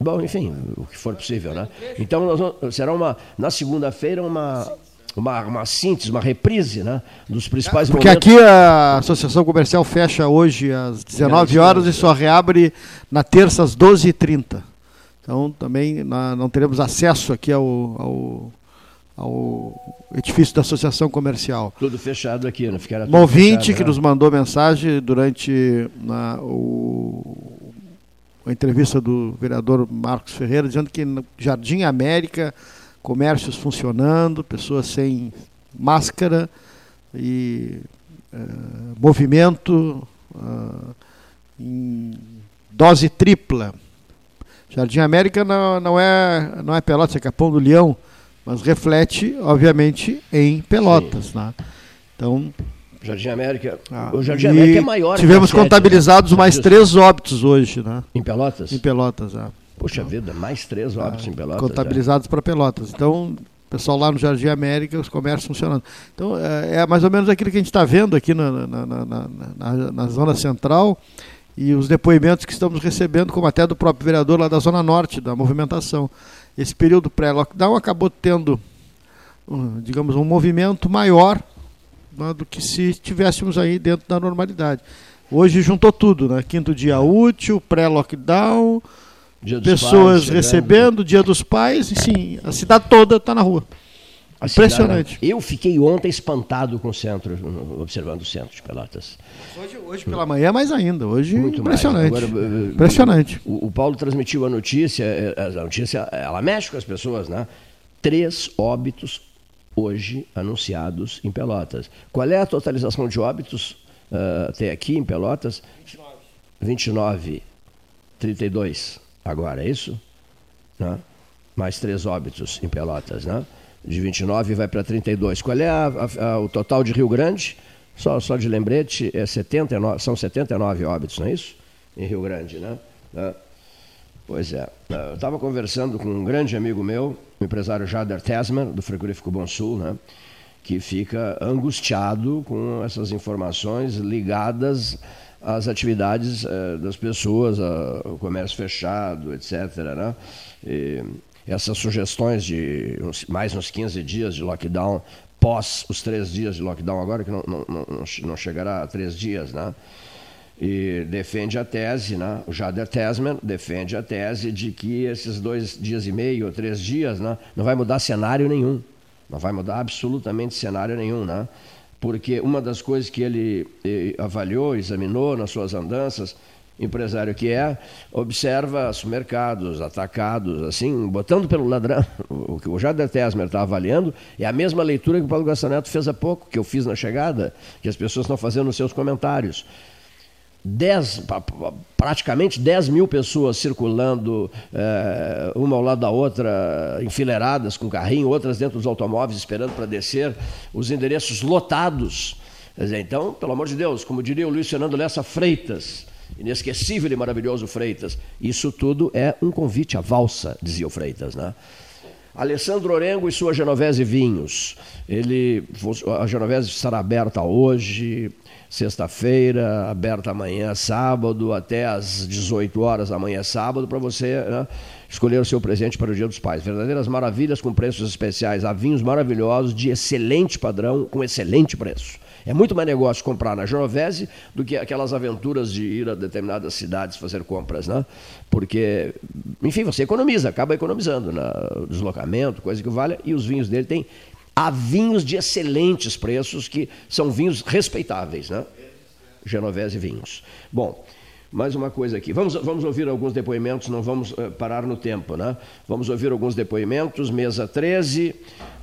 Bom, enfim, o que for possível, né? Então, nós, será uma, na segunda-feira, uma, uma, uma síntese, uma reprise né, dos principais Porque momentos. aqui a Associação Comercial fecha hoje às 19 horas e só reabre na terça às 12h30. Então também não teremos acesso aqui ao, ao, ao edifício da Associação Comercial. Tudo fechado aqui, não ficará Um ouvinte fechado, que né? nos mandou mensagem durante na, o, a entrevista do vereador Marcos Ferreira, dizendo que no Jardim América comércios funcionando, pessoas sem máscara e uh, movimento uh, em dose tripla. Jardim América não, não, é, não é Pelotas, é Capão do Leão, mas reflete, obviamente, em Pelotas. Né? Então, Jardim América. Ah, o Jardim América é maior. Tivemos né? contabilizados mais três óbitos hoje, né? Em Pelotas? Em Pelotas, é. Puxa vida, mais três óbitos ah, em Pelotas. Contabilizados para Pelotas. Então, pessoal lá no Jardim América, os comércios funcionando. Então, é, é mais ou menos aquilo que a gente está vendo aqui na, na, na, na, na Zona Central e os depoimentos que estamos recebendo, como até do próprio vereador lá da Zona Norte, da movimentação. Esse período pré-lockdown acabou tendo, digamos, um movimento maior né, do que se estivéssemos aí dentro da normalidade. Hoje juntou tudo, né? Quinto dia útil, pré-lockdown, pessoas pais, recebendo, Dia dos Pais, e sim, a cidade toda está na rua. A Impressionante. Cidade, eu fiquei ontem espantado com o centro, observando o centro de Pelotas. Hoje, hoje pela manhã, mais ainda. Hoje, Muito impressionante. Agora, impressionante. O, o, Paulo transmitiu a notícia, é, a notícia, ela mexe com as pessoas, né? Três óbitos hoje anunciados em Pelotas. Qual é a totalização de óbitos uh, até aqui em Pelotas? 29. 29, 32 agora, é isso? Né? Mais três óbitos em Pelotas, né? De 29 vai para 32. Qual é a, a, a, o total de Rio Grande? Só, só de lembrete, é 79, são 79 óbitos, não é isso? Em Rio Grande, né? né? Pois é. Eu estava conversando com um grande amigo meu, o empresário Jader Tesman, do Frigorífico Bom Sul, né? que fica angustiado com essas informações ligadas as atividades uh, das pessoas, o comércio fechado, etc. Né? E essas sugestões de uns, mais uns 15 dias de lockdown, pós os três dias de lockdown agora, que não, não, não, não chegará a três dias, né? e defende a tese, né? o Jader Tesman defende a tese de que esses dois dias e meio ou três dias né, não vai mudar cenário nenhum, não vai mudar absolutamente cenário nenhum, né? Porque uma das coisas que ele eh, avaliou, examinou nas suas andanças, empresário que é, observa supermercados, atacados, assim, botando pelo ladrão. O que o Jader Tesmer está avaliando é a mesma leitura que o Paulo Gastão fez há pouco, que eu fiz na chegada, que as pessoas estão fazendo nos seus comentários. 10, praticamente 10 mil pessoas circulando, é, uma ao lado da outra, enfileiradas com carrinho, outras dentro dos automóveis esperando para descer, os endereços lotados. Então, pelo amor de Deus, como diria o Luiz Fernando Lessa Freitas, inesquecível e maravilhoso Freitas, isso tudo é um convite à valsa, dizia o Freitas, né? Alessandro Orengo e sua Genovese Vinhos. Ele, a Genovese estará aberta hoje, sexta-feira, aberta amanhã, sábado, até às 18 horas amanhã, sábado, para você né, escolher o seu presente para o Dia dos Pais. Verdadeiras maravilhas com preços especiais. Há vinhos maravilhosos de excelente padrão, com excelente preço. É muito mais negócio comprar na Genovese do que aquelas aventuras de ir a determinadas cidades fazer compras, né? Porque, enfim, você economiza, acaba economizando no né? deslocamento, coisa que vale, e os vinhos dele têm Há vinhos de excelentes preços que são vinhos respeitáveis, né? Genovese Vinhos. Bom, mais uma coisa aqui. Vamos, vamos ouvir alguns depoimentos, não vamos uh, parar no tempo, né? Vamos ouvir alguns depoimentos. Mesa 13,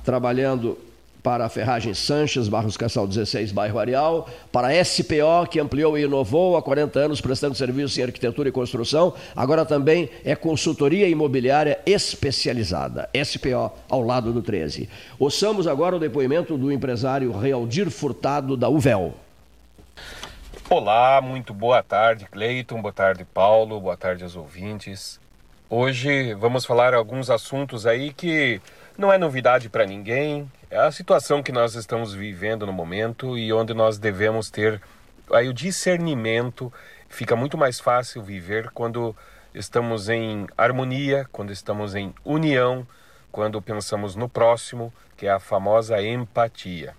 trabalhando para a Ferragem Sanches, Barros Cassal 16, bairro Areal, para a SPO, que ampliou e inovou há 40 anos, prestando serviço em arquitetura e construção, agora também é consultoria imobiliária especializada, SPO, ao lado do 13. Ouçamos agora o depoimento do empresário Realdir Furtado, da UVEL. Olá, muito boa tarde, Cleiton, boa tarde, Paulo, boa tarde aos ouvintes. Hoje vamos falar alguns assuntos aí que não é novidade para ninguém, é a situação que nós estamos vivendo no momento e onde nós devemos ter aí o discernimento. Fica muito mais fácil viver quando estamos em harmonia, quando estamos em união, quando pensamos no próximo, que é a famosa empatia.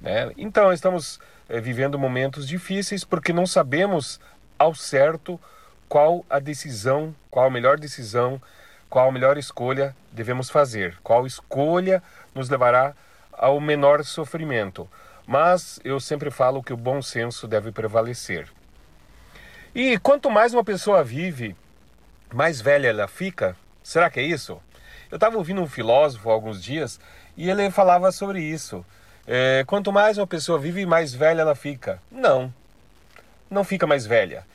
Né? Então, estamos é, vivendo momentos difíceis porque não sabemos ao certo qual a decisão, qual a melhor decisão, qual a melhor escolha devemos fazer, qual escolha nos levará ao menor sofrimento. Mas eu sempre falo que o bom senso deve prevalecer. E quanto mais uma pessoa vive, mais velha ela fica. Será que é isso? Eu estava ouvindo um filósofo há alguns dias e ele falava sobre isso. É, quanto mais uma pessoa vive, mais velha ela fica. Não, não fica mais velha.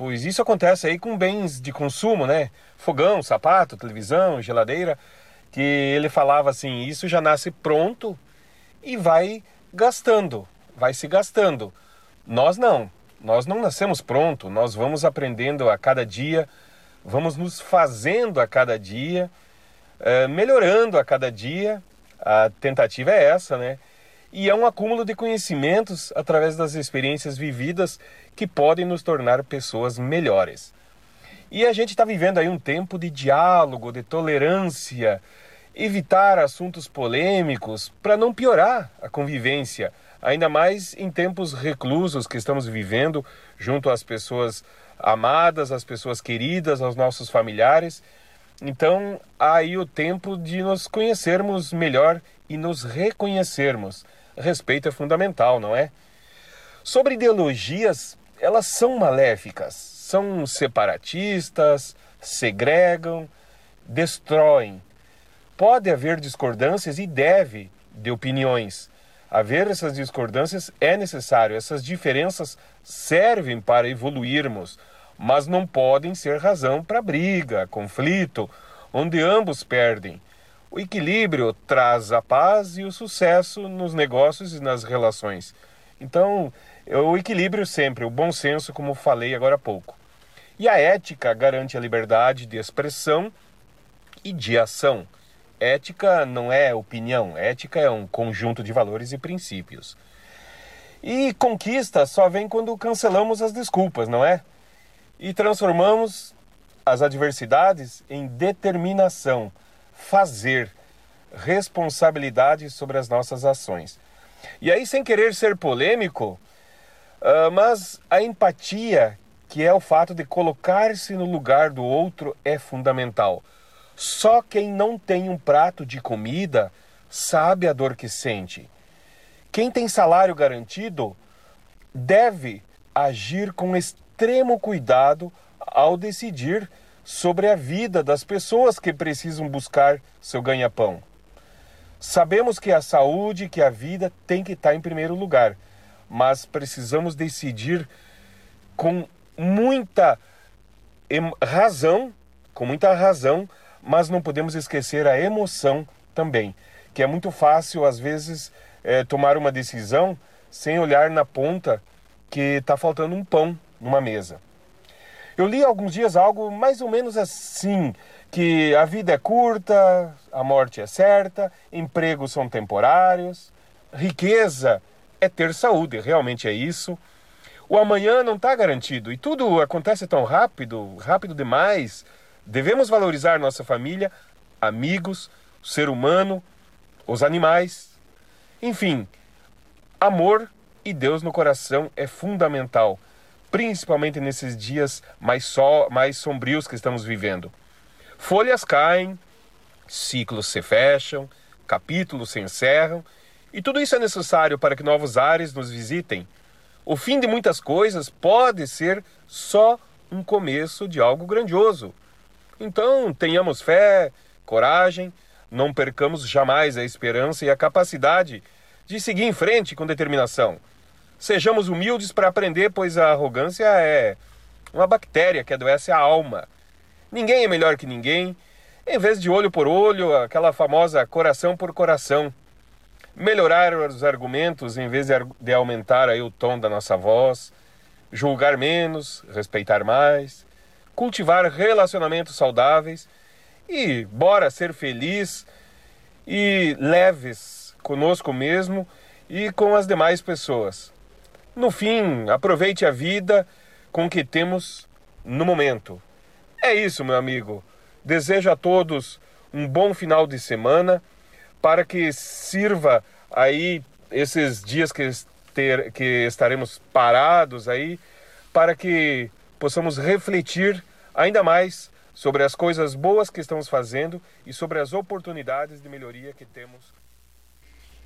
Pois isso acontece aí com bens de consumo, né? Fogão, sapato, televisão, geladeira que ele falava assim: isso já nasce pronto e vai gastando, vai se gastando. Nós não, nós não nascemos pronto, nós vamos aprendendo a cada dia, vamos nos fazendo a cada dia, é, melhorando a cada dia. A tentativa é essa, né? E é um acúmulo de conhecimentos através das experiências vividas que podem nos tornar pessoas melhores. E a gente está vivendo aí um tempo de diálogo, de tolerância, evitar assuntos polêmicos para não piorar a convivência, ainda mais em tempos reclusos que estamos vivendo junto às pessoas amadas, às pessoas queridas, aos nossos familiares. Então, há aí o tempo de nos conhecermos melhor e nos reconhecermos. Respeito é fundamental, não é? Sobre ideologias, elas são maléficas são separatistas, segregam, destroem. Pode haver discordâncias e deve de opiniões. Haver essas discordâncias é necessário, essas diferenças servem para evoluirmos, mas não podem ser razão para briga, conflito, onde ambos perdem. O equilíbrio traz a paz e o sucesso nos negócios e nas relações. Então, é o equilíbrio sempre, o bom senso, como falei agora há pouco. E a ética garante a liberdade de expressão e de ação. Ética não é opinião, ética é um conjunto de valores e princípios. E conquista só vem quando cancelamos as desculpas, não é? E transformamos as adversidades em determinação, fazer, responsabilidade sobre as nossas ações. E aí, sem querer ser polêmico, Uh, mas a empatia, que é o fato de colocar-se no lugar do outro, é fundamental. Só quem não tem um prato de comida sabe a dor que sente. Quem tem salário garantido deve agir com extremo cuidado ao decidir sobre a vida das pessoas que precisam buscar seu ganha-pão. Sabemos que a saúde, que a vida tem que estar em primeiro lugar, mas precisamos decidir com muita razão, com muita razão, mas não podemos esquecer a emoção também, que é muito fácil às vezes é, tomar uma decisão sem olhar na ponta que está faltando um pão numa mesa. Eu li alguns dias algo mais ou menos assim, que a vida é curta, a morte é certa, empregos são temporários, riqueza é ter saúde, realmente é isso. O amanhã não está garantido e tudo acontece tão rápido, rápido demais. Devemos valorizar nossa família, amigos, ser humano, os animais. Enfim, amor e Deus no coração é fundamental, principalmente nesses dias mais, mais sombrios que estamos vivendo. Folhas caem, ciclos se fecham, capítulos se encerram, e tudo isso é necessário para que novos ares nos visitem. O fim de muitas coisas pode ser só um começo de algo grandioso. Então, tenhamos fé, coragem, não percamos jamais a esperança e a capacidade de seguir em frente com determinação. Sejamos humildes para aprender, pois a arrogância é uma bactéria que adoece a alma. Ninguém é melhor que ninguém. Em vez de olho por olho, aquela famosa coração por coração. Melhorar os argumentos em vez de aumentar aí o tom da nossa voz. Julgar menos, respeitar mais. Cultivar relacionamentos saudáveis. E bora ser feliz e leves conosco mesmo e com as demais pessoas. No fim, aproveite a vida com o que temos no momento. É isso, meu amigo. Desejo a todos um bom final de semana para que sirva aí esses dias que, ter, que estaremos parados aí, para que possamos refletir ainda mais sobre as coisas boas que estamos fazendo e sobre as oportunidades de melhoria que temos.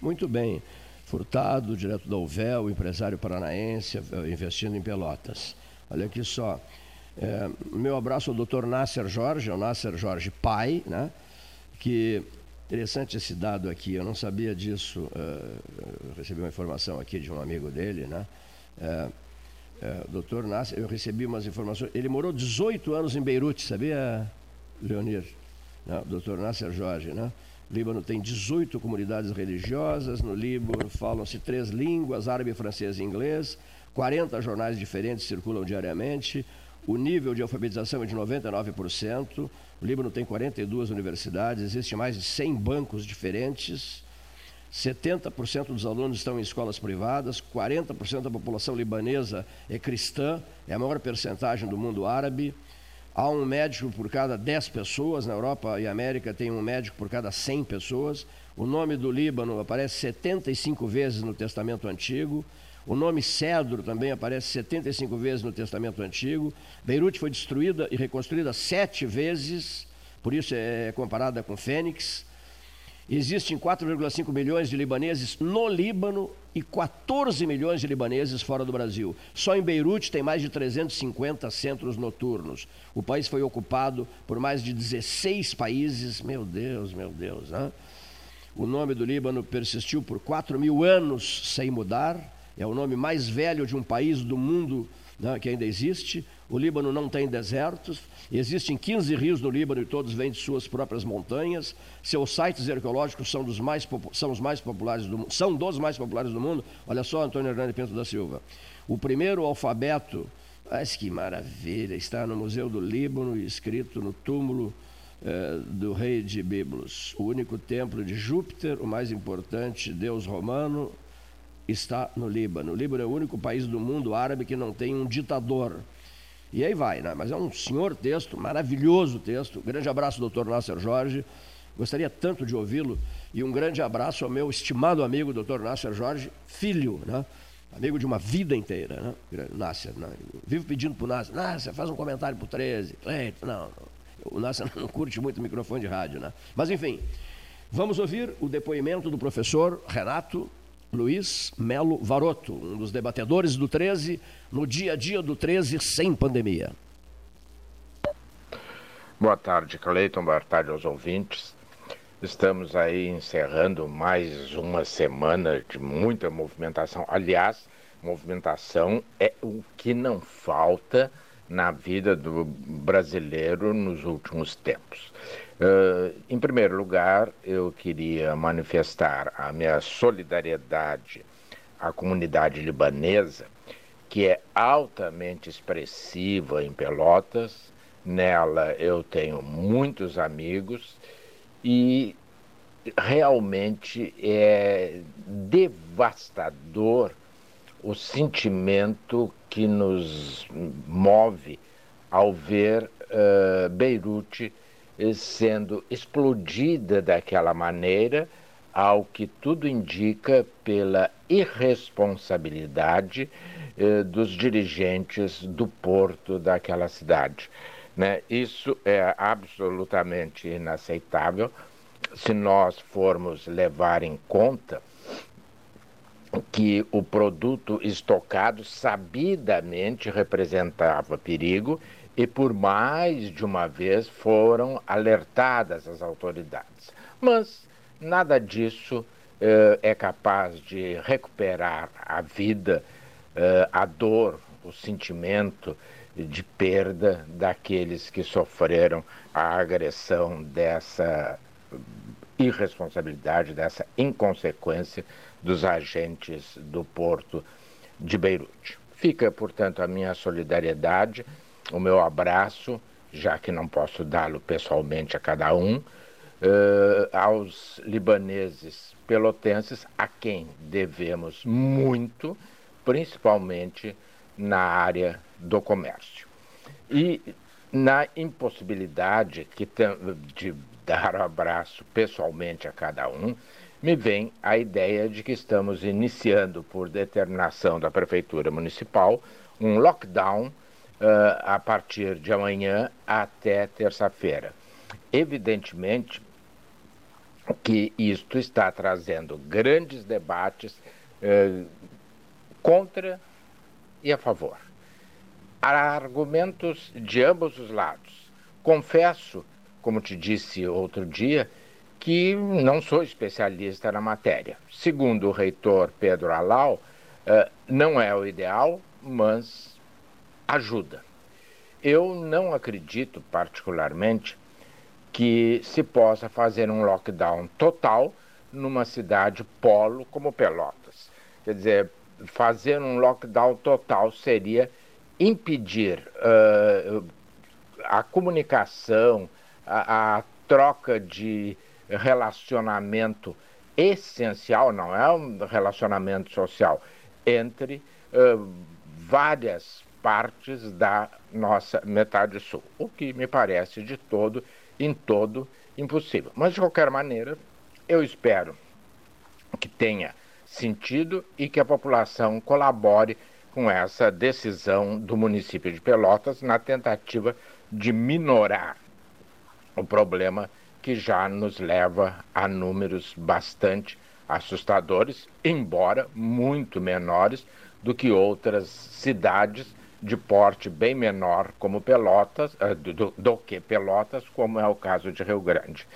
Muito bem. Furtado, direto da UVEL, empresário paranaense, eh, investindo em Pelotas. Olha aqui só. É, meu abraço ao doutor Nasser Jorge, ao Nasser Jorge pai, né? que interessante esse dado aqui, eu não sabia disso, uh, recebi uma informação aqui de um amigo dele, né? Uh, uh, doutor Nasser, eu recebi umas informações, ele morou 18 anos em Beirute, sabia, Leonir? Não, doutor Nasser Jorge, né? Líbano tem 18 comunidades religiosas, no Líbano falam-se três línguas, árabe, francês e inglês, 40 jornais diferentes circulam diariamente, o nível de alfabetização é de 99%, o Líbano tem 42 universidades, existem mais de 100 bancos diferentes, 70% dos alunos estão em escolas privadas, 40% da população libanesa é cristã, é a maior percentagem do mundo árabe, Há um médico por cada 10 pessoas, na Europa e América tem um médico por cada 100 pessoas. O nome do Líbano aparece 75 vezes no Testamento Antigo. O nome Cedro também aparece 75 vezes no Testamento Antigo. Beirute foi destruída e reconstruída sete vezes, por isso é comparada com Fênix. Existem 4,5 milhões de libaneses no Líbano e 14 milhões de libaneses fora do Brasil. Só em Beirute tem mais de 350 centros noturnos. O país foi ocupado por mais de 16 países. Meu Deus, meu Deus. Né? O nome do Líbano persistiu por 4 mil anos sem mudar. É o nome mais velho de um país do mundo né, que ainda existe. O Líbano não tem desertos, existem 15 rios no Líbano e todos vêm de suas próprias montanhas. Seus sites arqueológicos são, dos mais, são os mais populares do são dos mais populares do mundo. Olha só, Antônio Hernani Pinto da Silva. O primeiro alfabeto, mas que maravilha, está no Museu do Líbano, escrito no túmulo eh, do rei de Biblos. O único templo de Júpiter, o mais importante deus romano, está no Líbano. O Líbano é o único país do mundo árabe que não tem um ditador. E aí vai, né? Mas é um senhor texto, maravilhoso texto. Grande abraço, doutor Nasser Jorge. Gostaria tanto de ouvi-lo. E um grande abraço ao meu estimado amigo, doutor Nasser Jorge, filho, né? amigo de uma vida inteira, né? Nasser, né? vivo pedindo pro Nasser, Nasser, faz um comentário pro 13. Cleito, não, o Nasser não curte muito microfone de rádio, né? Mas enfim, vamos ouvir o depoimento do professor Renato Luiz Melo Varoto, um dos debatedores do 13, no dia a dia do 13 sem pandemia. Boa tarde, Cleiton. Boa tarde aos ouvintes. Estamos aí encerrando mais uma semana de muita movimentação. Aliás, movimentação é o que não falta na vida do brasileiro nos últimos tempos. Uh, em primeiro lugar, eu queria manifestar a minha solidariedade à comunidade libanesa, que é altamente expressiva em Pelotas. Nela eu tenho muitos amigos e realmente é devastador o sentimento que nos move ao ver uh, Beirute sendo explodida daquela maneira, ao que tudo indica pela irresponsabilidade uh, dos dirigentes do porto daquela cidade. Né? Isso é absolutamente inaceitável se nós formos levar em conta que o produto estocado sabidamente representava perigo e por mais de uma vez foram alertadas as autoridades. Mas nada disso eh, é capaz de recuperar a vida, eh, a dor, o sentimento de perda daqueles que sofreram a agressão dessa irresponsabilidade, dessa inconsequência dos agentes do porto de Beirute. Fica, portanto, a minha solidariedade, o meu abraço, já que não posso dá-lo pessoalmente a cada um, uh, aos libaneses pelotenses, a quem devemos muito, principalmente na área do comércio. E na impossibilidade que de dar o abraço pessoalmente a cada um, me vem a ideia de que estamos iniciando, por determinação da Prefeitura Municipal, um lockdown uh, a partir de amanhã até terça-feira. Evidentemente que isto está trazendo grandes debates uh, contra e a favor. Há argumentos de ambos os lados. Confesso como te disse outro dia, que não sou especialista na matéria. Segundo o reitor Pedro Alau, uh, não é o ideal, mas ajuda. Eu não acredito, particularmente, que se possa fazer um lockdown total numa cidade polo como Pelotas. Quer dizer, fazer um lockdown total seria impedir uh, a comunicação, a, a troca de relacionamento essencial, não é um relacionamento social, entre uh, várias partes da nossa metade sul, o que me parece de todo, em todo, impossível. Mas, de qualquer maneira, eu espero que tenha sentido e que a população colabore com essa decisão do município de Pelotas na tentativa de minorar o problema que já nos leva a números bastante assustadores, embora muito menores do que outras cidades de porte bem menor como Pelotas, uh, do, do, que Pelotas, como é o caso de Rio Grande.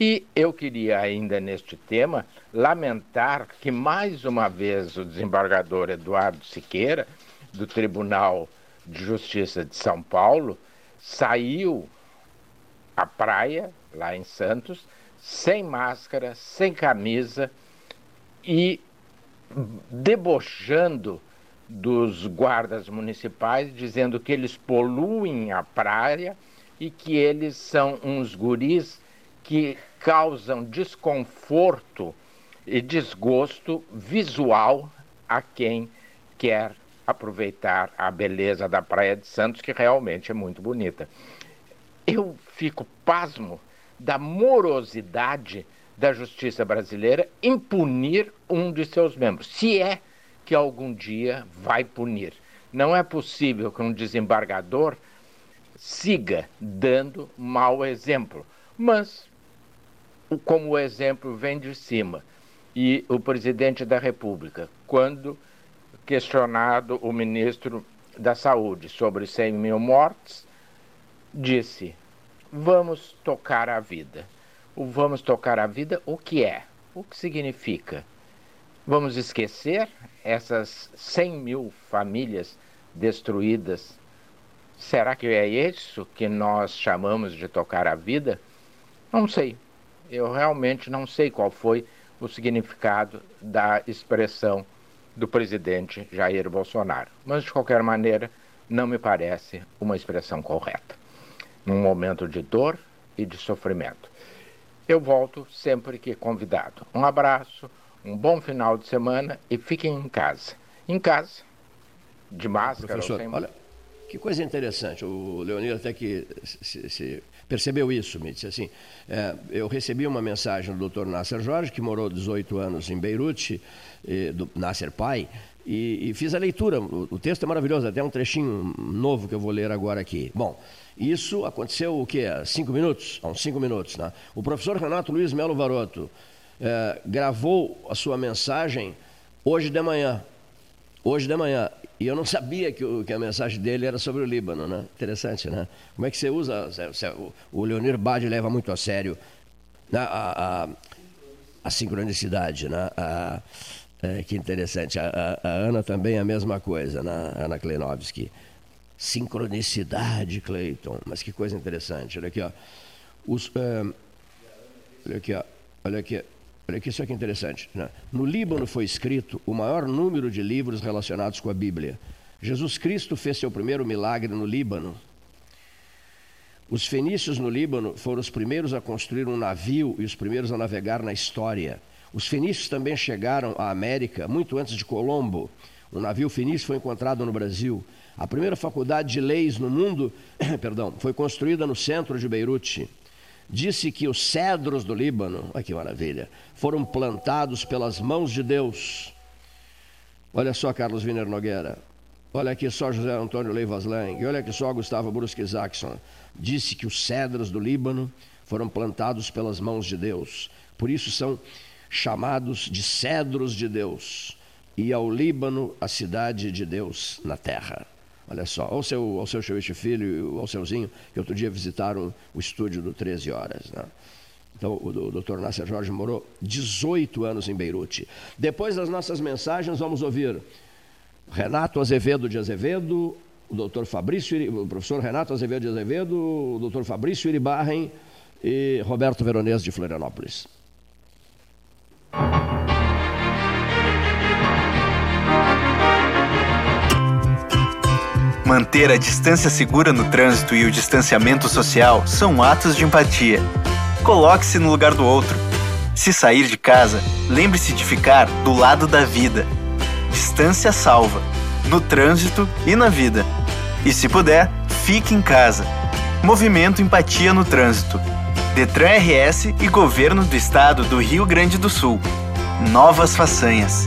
E eu queria ainda neste tema lamentar que mais uma vez o desembargador Eduardo Siqueira, do Tribunal de Justiça de São Paulo, saiu a praia, lá em Santos, sem máscara, sem camisa e debochando dos guardas municipais, dizendo que eles poluem a praia e que eles são uns guris que causam desconforto e desgosto visual a quem quer aproveitar a beleza da Praia de Santos, que realmente é muito bonita eu fico pasmo da morosidade da justiça brasileira em punir um de seus membros. Se é que algum dia vai punir. Não é possível que um desembargador siga dando mau exemplo, mas como o exemplo vem de cima e o presidente da República, quando questionado o ministro da Saúde sobre 100 mil mortes, disse: vamos tocar a vida. O vamos tocar a vida, o que é? O que significa? Vamos esquecer essas 100 mil famílias destruídas? Será que é isso que nós chamamos de tocar a vida? Não sei. Eu realmente não sei qual foi o significado da expressão do presidente Jair Bolsonaro. Mas, de qualquer maneira, não me parece uma expressão correta. Num momento de dor e de sofrimento. Eu volto sempre que convidado. Um abraço, um bom final de semana e fiquem em casa. Em casa, de máscara Professor, sem olha, que coisa interessante. O Leonir até que se, se percebeu isso, me disse assim. é, eu recebi uma mensagem do Dr. Nasser Jorge, que morou 18 anos em Beirute, e, do Nasser pai, e, e fiz a leitura. O, o texto é maravilhoso, até um trechinho novo que eu vou ler agora aqui. Bom, isso aconteceu o quê? Há cinco minutos? Há uns cinco minutos, né? O professor Renato Luiz Melo Varoto é, gravou a sua mensagem hoje de manhã. Hoje de manhã. E eu não sabia que, o- que a mensagem dele era sobre o Líbano, né? Interessante, né? Como é que você usa... o- Leonir Bade leva muito a sério né, a, a, a sincronicidade, né? A- é, que interessante. A, a- a Ana também é a mesma coisa, né? Ana Kleinovski. Sincronicidade, Cleiton. Mas que coisa interessante. Olha aqui, ó. Os, é, olha aqui, ó. Olha aqui. Olha aqui, isso aqui é interessante. né? No Líbano foi escrito o maior número de livros relacionados com a Bíblia. Jesus Cristo fez seu primeiro milagre no Líbano. Os fenícios no Líbano foram os primeiros a construir um navio e os primeiros a navegar na história. Os fenícios também chegaram à América muito antes de Colombo. Um navio fenício foi encontrado no Brasil. A primeira faculdade de leis no mundo, perdão, foi construída no centro de Beirute. Disse que os cedros do Líbano, olha que maravilha, foram plantados pelas mãos de Deus. Olha só Carlos Wiener Nogueira. Olha aqui só José Antônio Leivas Lang. Olha aqui só Gustavo Brusque Jackson. Disse que os cedros do Líbano foram plantados pelas mãos de Deus. Por isso são chamados de cedros de Deus. E ao Líbano, a cidade de Deus na terra. Olha só, ao seu, ao seu Chauiste Filho ao seuzinho, que outro dia visitaram o estúdio do 13 Horas. Né? Então, o, o Dr. Nasser Jorge morou 18 anos em Beirute. Depois das nossas mensagens, vamos ouvir Renato Azevedo de Azevedo, o doutor Fabrício, o professor Renato Azevedo de Azevedo, o doutor Fabrício Iribarren e Roberto Veronese de Florianópolis. Manter a distância segura no trânsito e o distanciamento social são atos de empatia. Coloque-se no lugar do outro. Se sair de casa, lembre-se de ficar do lado da vida. Distância salva, no trânsito e na vida. E se puder, fique em casa. Movimento Empatia no Trânsito. Detran RS e Governo do Estado do Rio Grande do Sul. Novas façanhas.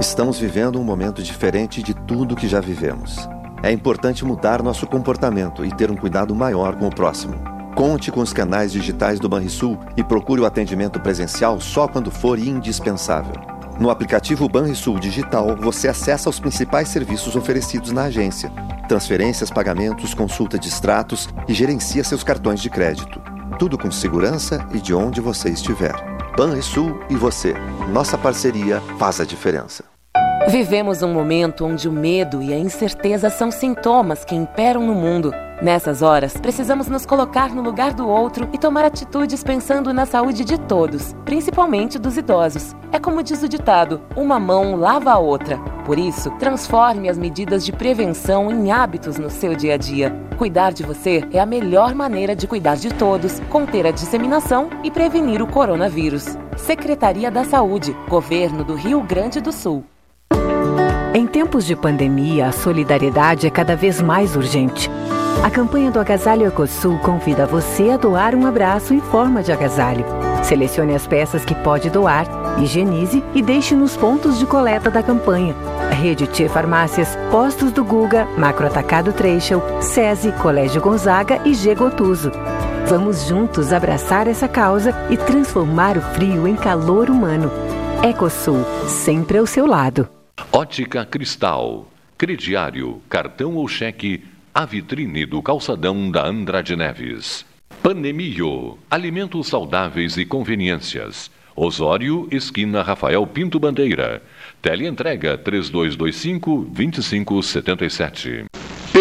Estamos vivendo um momento diferente de tudo que já vivemos. É importante mudar nosso comportamento e ter um cuidado maior com o próximo. Conte com os canais digitais do Banrisul e procure o atendimento presencial só quando for indispensável. No aplicativo Banrisul Digital, você acessa os principais serviços oferecidos na agência: transferências, pagamentos, consulta de extratos e gerencia seus cartões de crédito. Tudo com segurança e de onde você estiver. Banrisul e você. Nossa parceria faz a diferença. Vivemos um momento onde o medo e a incerteza são sintomas que imperam no mundo. Nessas horas, precisamos nos colocar no lugar do outro e tomar atitudes pensando na saúde de todos, principalmente dos idosos. É como diz o ditado: uma mão lava a outra. Por isso, transforme as medidas de prevenção em hábitos no seu dia a dia. Cuidar de você é a melhor maneira de cuidar de todos, conter a disseminação e prevenir o coronavírus. Secretaria da Saúde, Governo do Rio Grande do Sul. Em tempos de pandemia, a solidariedade é cada vez mais urgente. A campanha do Agasalho Ecosul convida você a doar um abraço em forma de agasalho. Selecione as peças que pode doar, higienize e deixe nos pontos de coleta da campanha. Rede T Farmácias, Postos do Guga, Macro Atacado Treixel, SESI, Colégio Gonzaga e G Gotuso. Vamos juntos abraçar essa causa e transformar o frio em calor humano. Ecosul, sempre ao seu lado. Ótica Cristal. Crediário, cartão ou cheque, a vitrine do calçadão da Andrade Neves. Panemio, alimentos saudáveis e conveniências. Osório, esquina Rafael Pinto Bandeira. Teleentrega 3225 2577.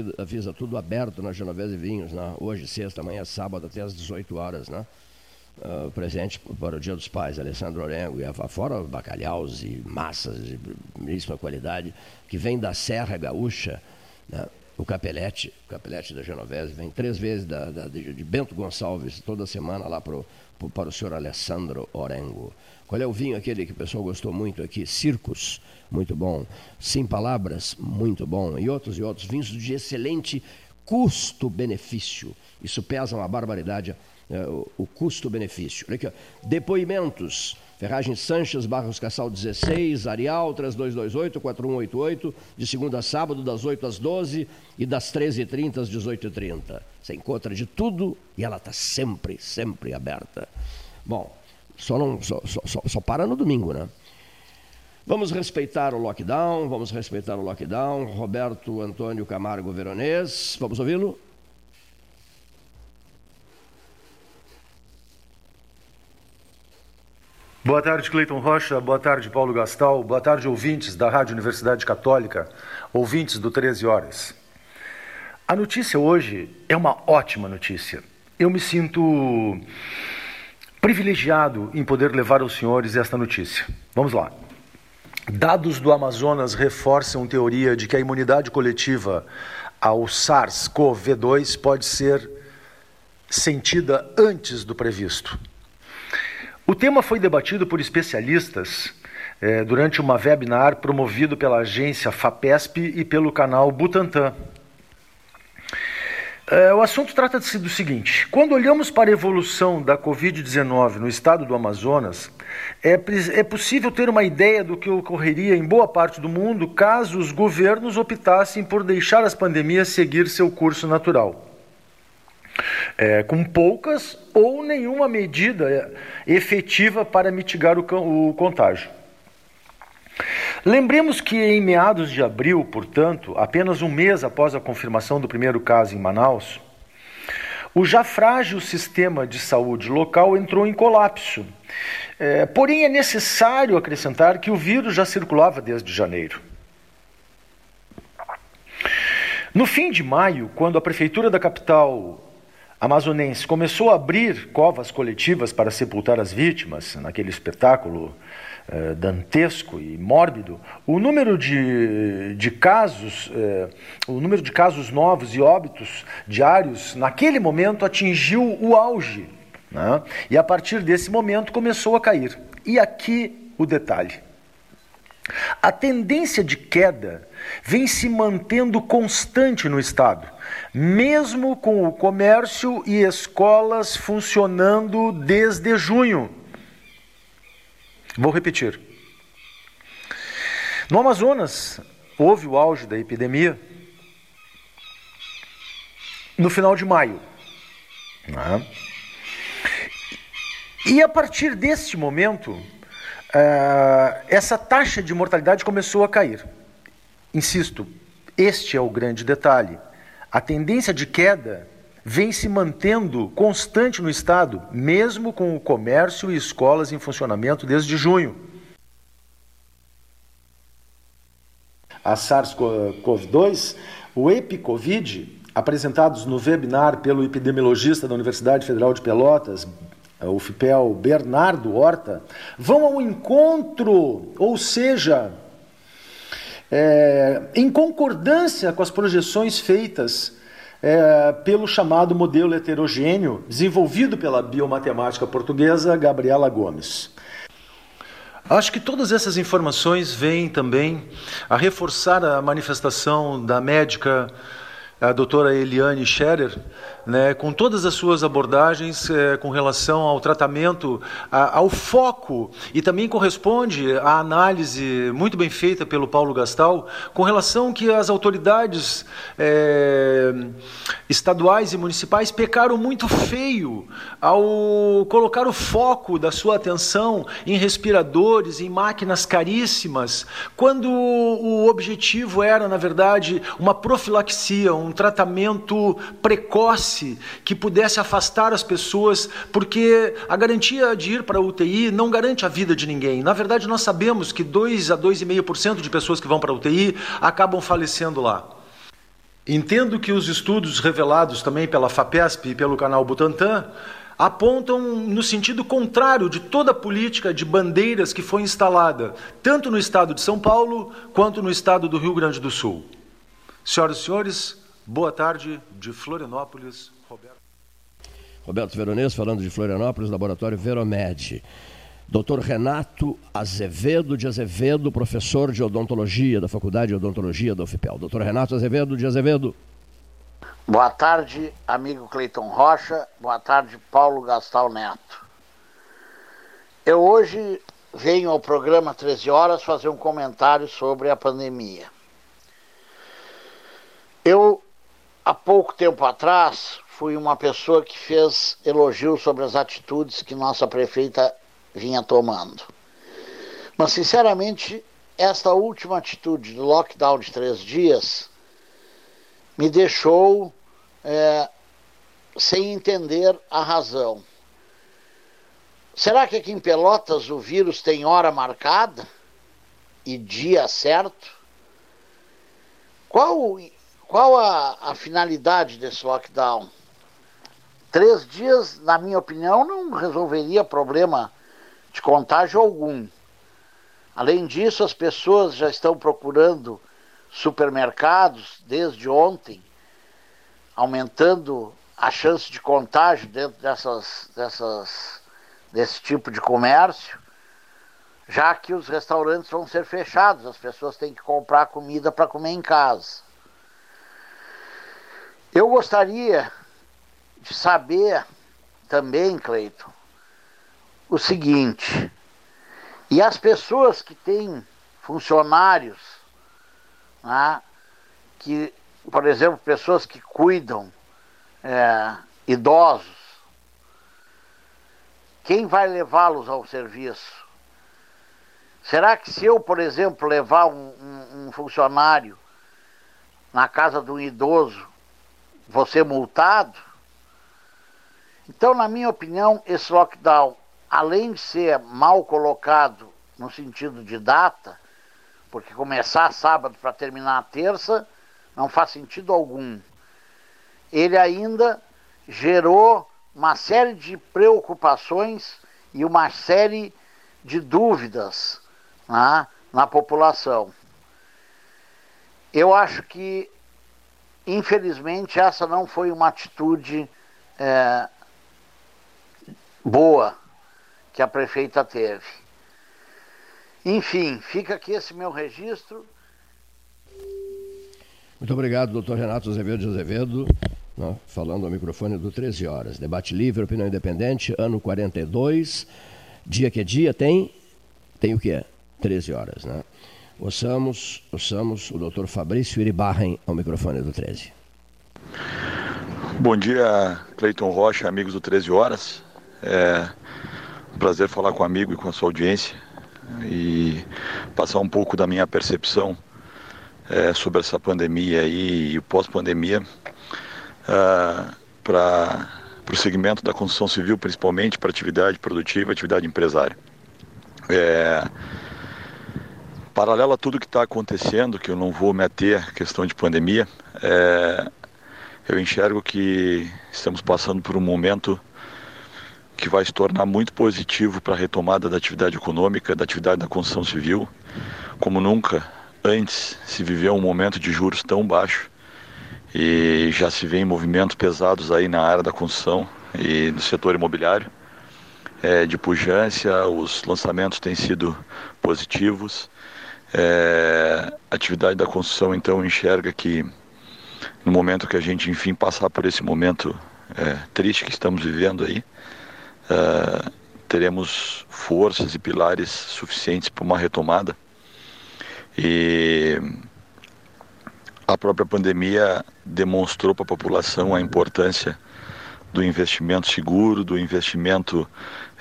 Avisa- Avisa tudo aberto na Genovese Vinhos, né? hoje, sexta, amanhã, sábado, até às 18 horas. Né? Ah, presente para o Dia dos Pais, Alessandro Orengo, e fora bacalhaus e massas de primeiríssima qualidade, que vem da Serra Gaúcha, né? O Capelete, o Capelete da Genovese, vem três vezes da, da- de, Bento Gonçalves, toda semana lá pro, pro- para o senhor Alessandro Orengo. Qual é o vinho aquele que o pessoal gostou muito aqui? Circus, muito bom. Sem Palavras, muito bom. E outros e outros vinhos de excelente custo-benefício. Isso pesa uma barbaridade, é, o, o custo-benefício. Olha aqui, ó. Depoimentos Ferragem Sanches, Barros Cassal 16, Arial 3228-4188, de segunda a sábado, das 8 às 12 e das 13h30 às 18h30. Você encontra de tudo e ela está sempre, sempre aberta. Bom, só, não, só, só, só para no domingo, né? Vamos respeitar o lockdown, vamos respeitar o lockdown. Roberto Antônio Camargo Veronês, vamos ouvi-lo? Boa tarde, Cleiton Rocha. Boa tarde, Paulo Gastal. Boa tarde, ouvintes da Rádio Universidade Católica, ouvintes do 13 Horas. A notícia hoje é uma ótima notícia. Eu me sinto privilegiado em poder levar aos senhores esta notícia. Vamos lá. Dados do Amazonas reforçam teoria de que a imunidade coletiva ao SARS-CoV-2 pode ser sentida antes do previsto. O tema foi debatido por especialistas eh, durante uma webinar promovido pela agência FAPESP e pelo canal Butantan. Eh, o assunto trata-se do seguinte: quando olhamos para a evolução da Covid-19 no estado do Amazonas, é, é possível ter uma ideia do que ocorreria em boa parte do mundo caso os governos optassem por deixar as pandemias seguir seu curso natural. É, com poucas ou nenhuma medida efetiva para mitigar o, o contágio. Lembremos que em meados de abril, portanto, apenas um mês após a confirmação do primeiro caso em Manaus, o já frágil sistema de saúde local entrou em colapso. É, porém, é necessário acrescentar que o vírus já circulava desde janeiro. No fim de maio, quando a prefeitura da capital amazonense começou a abrir covas coletivas para sepultar as vítimas, naquele espetáculo eh, dantesco e mórbido, o número de, de casos, eh, o número de casos novos e óbitos diários, naquele momento atingiu o auge. Né? E a partir desse momento começou a cair. E aqui o detalhe. A tendência de queda vem se mantendo constante no Estado, mesmo com o comércio e escolas funcionando desde junho. Vou repetir. No Amazonas, houve o auge da epidemia no final de maio. Né? E a partir deste momento, uh, essa taxa de mortalidade começou a cair. Insisto, este é o grande detalhe. A tendência de queda vem se mantendo constante no Estado, mesmo com o comércio e escolas em funcionamento desde junho. A SARS-CoV-2, o EpiCovid, apresentados no webinar pelo epidemiologista da Universidade Federal de Pelotas, o FIPEL Bernardo Horta, vão ao encontro, ou seja, é, em concordância com as projeções feitas é, pelo chamado modelo heterogêneo desenvolvido pela biomatemática portuguesa Gabriela Gomes. Acho que todas essas informações vêm também a reforçar a manifestação da médica a doutora Eliane Scherer, né, com todas as suas abordagens é, com relação ao tratamento, a, ao foco, e também corresponde à análise muito bem feita pelo Paulo Gastal, com relação que as autoridades é, estaduais e municipais pecaram muito feio ao colocar o foco da sua atenção em respiradores, em máquinas caríssimas, quando o objetivo era, na verdade, uma profilaxia, um tratamento precoce que pudesse afastar as pessoas, porque a garantia de ir para a UTI não garante a vida de ninguém. Na verdade, nós sabemos que 2 a 2,5% de pessoas que vão para a UTI acabam falecendo lá. Entendo que os estudos revelados também pela FAPESP e pelo canal Butantan apontam no sentido contrário de toda a política de bandeiras que foi instalada, tanto no estado de São Paulo quanto no estado do Rio Grande do Sul. Senhoras e senhores, Boa tarde, de Florianópolis, Roberto. Roberto Veronês, falando de Florianópolis, Laboratório Veromed. Doutor Renato Azevedo de Azevedo, professor de odontologia da Faculdade de Odontologia da UFPEL. Doutor Renato Azevedo de Azevedo. Boa tarde, amigo Cleiton Rocha. Boa tarde, Paulo Gastal Neto. Eu hoje venho ao programa 13 horas fazer um comentário sobre a pandemia. Eu, há pouco tempo atrás, fui uma pessoa que fez elogios sobre as atitudes que nossa prefeita vinha tomando. Mas, sinceramente, esta última atitude do lockdown de três dias me deixou é, sem entender a razão. Será que aqui em Pelotas o vírus tem hora marcada e dia certo? Qual, qual a, a finalidade desse lockdown? Três dias, na minha opinião, não resolveria problema de contágio algum. Além disso, as pessoas já estão procurando supermercados desde ontem, aumentando a chance de contágio dentro dessas, dessas, desse tipo de comércio, já que os restaurantes vão ser fechados, as pessoas têm que comprar comida para comer em casa. Eu gostaria de saber também, Cleiton, o seguinte: e as pessoas que têm funcionários, né, que, por exemplo, pessoas que cuidam é, idosos, quem vai levá-los ao serviço? Será que se eu, por exemplo, levar um, um, um funcionário na casa de um idoso, ser multado? Então, na minha opinião, esse lockdown, além de ser mal colocado no sentido de data, porque começar sábado para terminar terça não faz sentido algum. Ele ainda gerou uma série de preocupações e uma série de dúvidas né, na população. Eu acho que, infelizmente, essa não foi uma atitude é, boa que a prefeita teve. Enfim, fica aqui esse meu registro. Muito obrigado, doutor Renato Azevedo de Azevedo, né, falando ao microfone do 13 horas. Debate livre, opinião independente, ano 42. Dia que é dia tem? Tem o que é? 13 horas, né? Ouçamos, ouçamos o doutor Fabrício Iribarren ao microfone do 13. Bom dia, Cleiton Rocha, amigos do 13 Horas. É um prazer falar com amigo e com a sua audiência e passar um pouco da minha percepção é, sobre essa pandemia aí, e o pós-pandemia uh, para o segmento da construção civil, principalmente para atividade produtiva, atividade empresária. É, paralelo a tudo que está acontecendo, que eu não vou meter a questão de pandemia, é, eu enxergo que estamos passando por um momento que vai se tornar muito positivo para a retomada da atividade econômica, da atividade da construção civil. Como nunca antes se viveu um momento de juros tão baixo e já se vê movimentos pesados aí na área da construção e no setor imobiliário. É, de pujança, os lançamentos têm sido positivos. É, a atividade da construção então enxerga que no momento que a gente enfim passar por esse momento é, triste que estamos vivendo aí, uh, teremos forças e pilares suficientes para uma retomada. E a própria pandemia demonstrou para a população a importância do investimento seguro, do investimento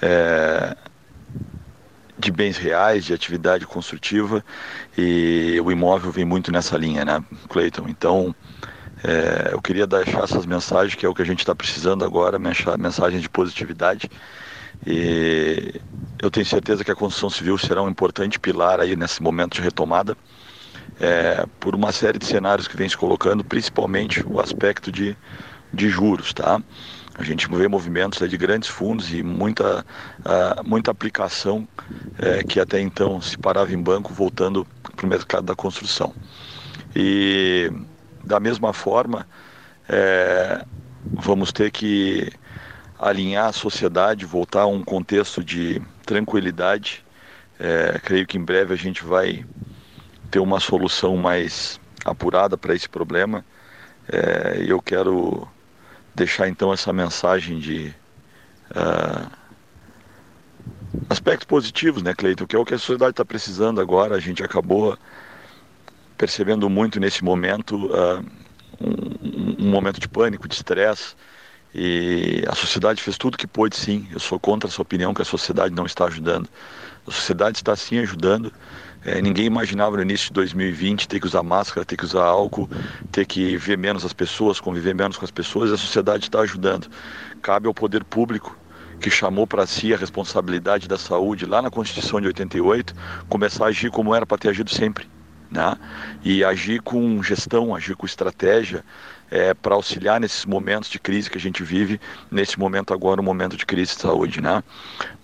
é, de bens reais, de atividade construtiva, e o imóvel vem muito nessa linha, né, Cleiton? Então, é, eu queria deixar essas mensagens, que é o que a gente está precisando agora, mensagens de positividade. E eu tenho certeza que a construção civil será um importante pilar aí nesse momento de retomada, é, por uma série de cenários que vem se colocando, principalmente o aspecto de, de juros, tá? A gente vê movimentos de grandes fundos e muita, uh, muita aplicação é, que até então se parava em banco voltando para o mercado da construção. E da mesma forma, é, vamos ter que alinhar a sociedade, voltar a um contexto de tranquilidade. É, creio que em breve a gente vai ter uma solução mais apurada para esse problema. É, eu quero deixar então essa mensagem de uh, aspectos positivos, né, Cleiton? Que é o que a sociedade está precisando agora. A gente acabou percebendo muito nesse momento uh, um, um, momento de pânico, de estresse. E a sociedade fez tudo que pôde, sim. Eu sou contra essa opinião que a sociedade não está ajudando. A sociedade está sim ajudando. É, ninguém imaginava no início de 2020 ter que usar máscara, ter que usar álcool, ter que ver menos as pessoas, conviver menos com as pessoas. A sociedade está ajudando. Cabe ao poder público que chamou para si a responsabilidade da saúde lá na Constituição de 88, começar a agir como era para ter agido sempre. Né? E agir com gestão, agir com estratégia é, para auxiliar nesses momentos de crise que a gente vive, nesse momento agora, um momento de crise de saúde. Né?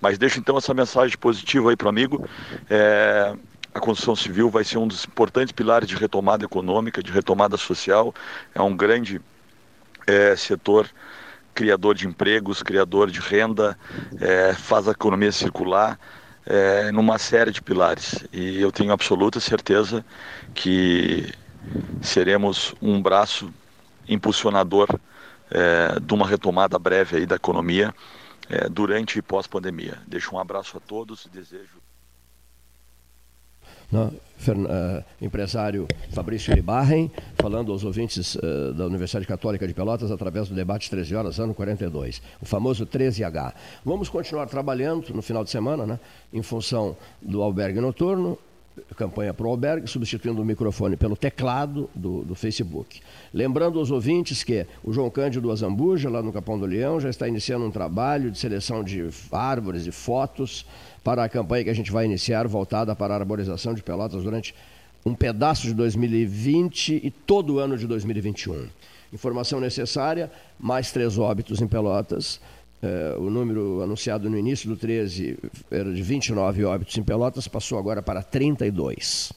Mas deixo então essa mensagem positiva aí para o amigo. É, a construção civil vai ser um dos importantes pilares de retomada econômica, de retomada social. É um grande é, setor criador de empregos, criador de renda, é, faz a economia circular é, numa série de pilares. E eu tenho absoluta certeza que seremos um braço impulsionador é, de uma retomada breve aí da economia é, durante e pós-pandemia. Deixo um abraço a todos e desejo. Não, uh, empresário Fabrício Libarren, falando aos ouvintes uh, da Universidade Católica de Pelotas através do debate 13 horas, ano 42, o famoso 13H. Vamos continuar trabalhando no final de semana, né, em função do albergue noturno, campanha para o albergue, substituindo o microfone pelo teclado do, do, Facebook. Lembrando aos ouvintes que o João Cândido Azambuja, lá no Capão do Leão, já está iniciando um trabalho de seleção de árvores e fotos para a campanha que a gente vai iniciar, voltada para a arborização de Pelotas durante um pedaço de 2020 e todo o ano de 2021. Informação necessária: mais três óbitos em Pelotas. É, o número anunciado no início do 13 era de 29 óbitos em Pelotas, passou agora para 32.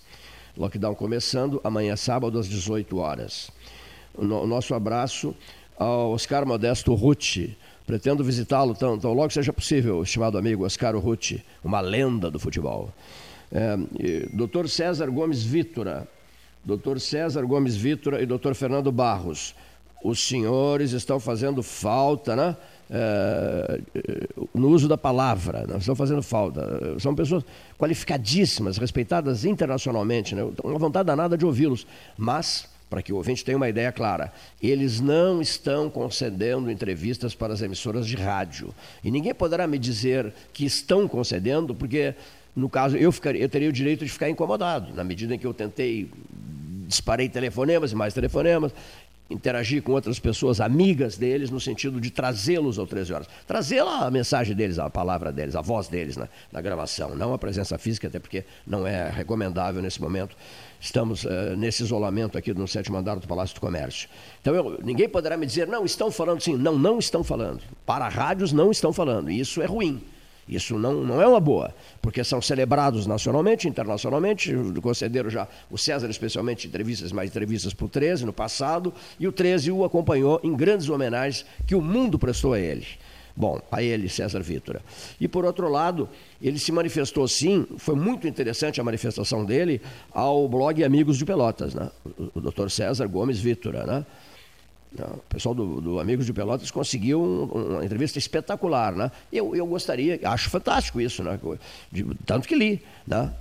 Lockdown começando amanhã, sábado, às 18 horas. O, no, o nosso abraço ao Oscar Modesto Rucci, Pretendo visitá-lo tão, tão logo seja possível, estimado amigo Oscar Rutti, uma lenda do futebol. É, Dr. César Gomes Vítora, Dr. César Gomes Vítora e Dr. Fernando Barros, os senhores estão fazendo falta, né? É, no uso da palavra, né? estão fazendo falta. São pessoas qualificadíssimas, respeitadas internacionalmente, né? uma vontade danada de ouvi-los, mas para que o ouvinte tenha uma ideia clara, eles não estão concedendo entrevistas para as emissoras de rádio. E ninguém poderá me dizer que estão concedendo, porque, no caso, eu, ficaria, eu teria o direito de ficar incomodado, na medida em que eu tentei, disparei telefonemas e mais telefonemas, interagir com outras pessoas amigas deles, no sentido de trazê-los ao 13 horas. Trazer a mensagem deles, a palavra deles, a voz deles na, na, gravação, não a presença física, até porque não é recomendável nesse momento. Estamos uh, nesse isolamento aqui no sétimo andar do Palácio do Comércio. Então, eu, ninguém poderá me dizer, não, estão falando sim. Não, não estão falando. Para rádios, não estão falando. E isso é ruim. Isso não, não é uma boa, porque são celebrados nacionalmente, internacionalmente. Concederam já o César, especialmente, entrevistas, mais entrevistas para o 13 no passado, e o 13 o acompanhou em grandes homenagens que o mundo prestou a ele. Bom, a ele, César Vítora. E por outro lado, ele se manifestou sim, foi muito interessante a manifestação dele ao blog Amigos de Pelotas, né? o, o doutor César Gomes Vítora, né? O pessoal do, do, Amigos de Pelotas conseguiu um, uma entrevista espetacular, né? Eu, eu gostaria, acho fantástico isso, né? De, tanto que li, né?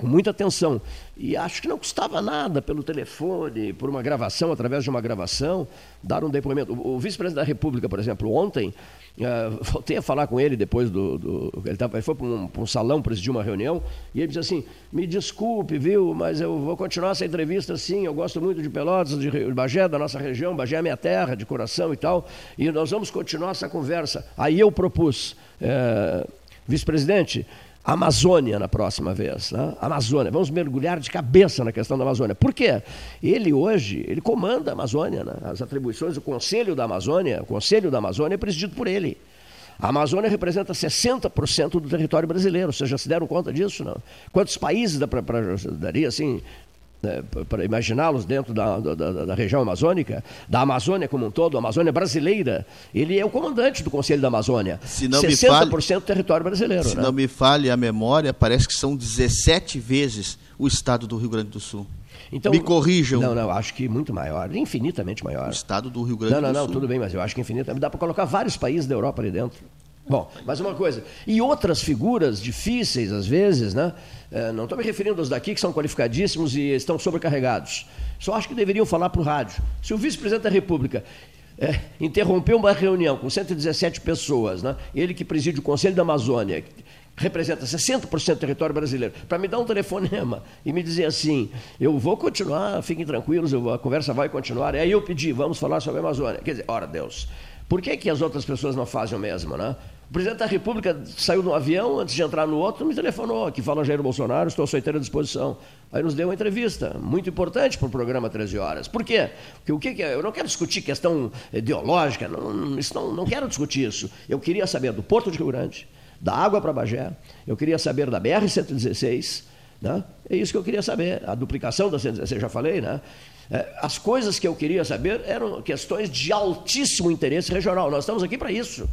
com muita atenção. E acho que não custava nada pelo telefone, por uma gravação, através de uma gravação, dar um depoimento. O, o vice-presidente da República, por exemplo, ontem, uh, voltei a falar com ele depois do. do ele, tava, ele, foi para um, um, salão presidir uma reunião, e ele disse assim: me desculpe, viu, mas eu vou continuar essa entrevista sim. Eu gosto muito de Pelotas, de Bagé, da nossa região, Bagé é minha terra, de coração e tal, e nós vamos continuar essa conversa. Aí eu propus, uh, vice-presidente, Amazônia na próxima vez. Né? Amazônia, vamos mergulhar de cabeça na questão da Amazônia. Por quê? Ele hoje, ele comanda a Amazônia, né? as atribuições do Conselho da Amazônia, o Conselho da Amazônia é presidido por ele. A Amazônia representa 60% do território brasileiro. Vocês já se deram conta disso? Não? Quantos países dá para daria assim né, para imaginá-los dentro da, da, da, região amazônica, da Amazônia como um todo, a Amazônia brasileira, ele é o comandante do Conselho da Amazônia. Se não 60% me fale, do território brasileiro. Se né? não me falhe a memória, parece que são 17 vezes o estado do Rio Grande do Sul. Então, me corrijam. Não, não, acho que muito maior, infinitamente maior. O estado do Rio Grande não, do não, Sul. Não, não, não, tudo bem, mas eu acho que infinitamente. Dá para colocar vários países da Europa ali dentro. Bom, mais uma coisa. E outras figuras difíceis, às vezes, né? É, não estou me referindo aos daqui que são qualificadíssimos e estão sobrecarregados. Só acho que deveriam falar para o rádio. Se o vice-presidente da República é, interrompeu uma reunião com 117 pessoas, né? ele que preside o Conselho da Amazônia, representa 60% do território brasileiro, para me dar um telefonema e me dizer assim: eu vou continuar, fiquem tranquilos, vou, a conversa vai continuar. E aí eu pedi, vamos falar sobre a Amazônia. Quer dizer, ora Deus, por que, que as outras pessoas não fazem o mesmo, né? O presidente da República saiu de um avião, antes de entrar no outro, me telefonou, que fala Jair Bolsonaro, estou à sua inteira disposição. Aí nos deu uma entrevista, muito importante para o programa 13 Horas. Por quê? Porque o que, que é? Eu não quero discutir questão ideológica, não, isso não, não quero discutir isso. Eu queria saber do Porto de Rio Grande, da água para Bagé, eu queria saber da BR-116, né? é isso que eu queria saber, a duplicação da 116, já falei, né? É, as coisas que eu queria saber eram questões de altíssimo interesse regional. Nós estamos aqui para isso.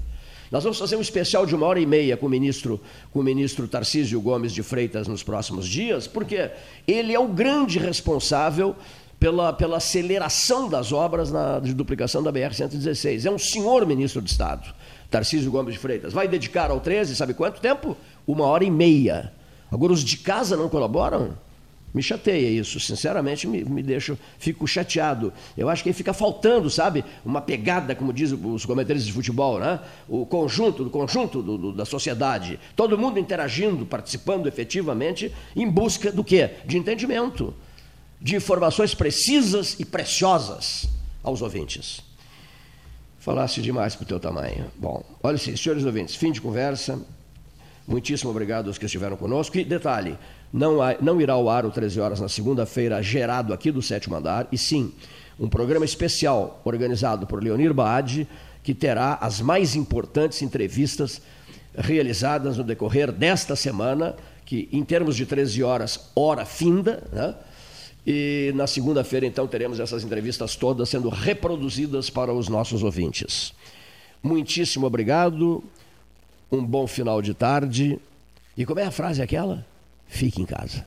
Nós vamos fazer um especial de uma hora e meia com o ministro, com o ministro Tarcísio Gomes de Freitas nos próximos dias, porque ele é o grande responsável pela, pela aceleração das obras na, de duplicação da BR-116. É um senhor ministro de Estado, Tarcísio Gomes de Freitas. Vai dedicar ao 13, sabe quanto tempo? Uma hora e meia. Agora, os de casa não colaboram? Me chateia isso, sinceramente me, me deixo, fico chateado. Eu acho que aí fica faltando, sabe, uma pegada, como dizem os comentaristas de futebol, né? O conjunto, do conjunto do, da sociedade, todo mundo interagindo, participando efetivamente, em busca do quê? De entendimento, de informações precisas e preciosas aos ouvintes. Falasse demais para o teu tamanho. Bom, olha assim, senhores ouvintes, fim de conversa. Muitíssimo obrigado aos que estiveram conosco. E detalhe, não, há, não irá ao ar o 13 horas na segunda-feira, gerado aqui do sétimo andar, e sim um programa especial organizado por Leonir Baade, que terá as mais importantes entrevistas realizadas no decorrer desta semana, que em termos de 13 horas, hora finda, né? E na segunda-feira, então, teremos essas entrevistas todas sendo reproduzidas para os nossos ouvintes. Muitíssimo obrigado, um bom final de tarde. E como é a frase aquela? Fique em casa.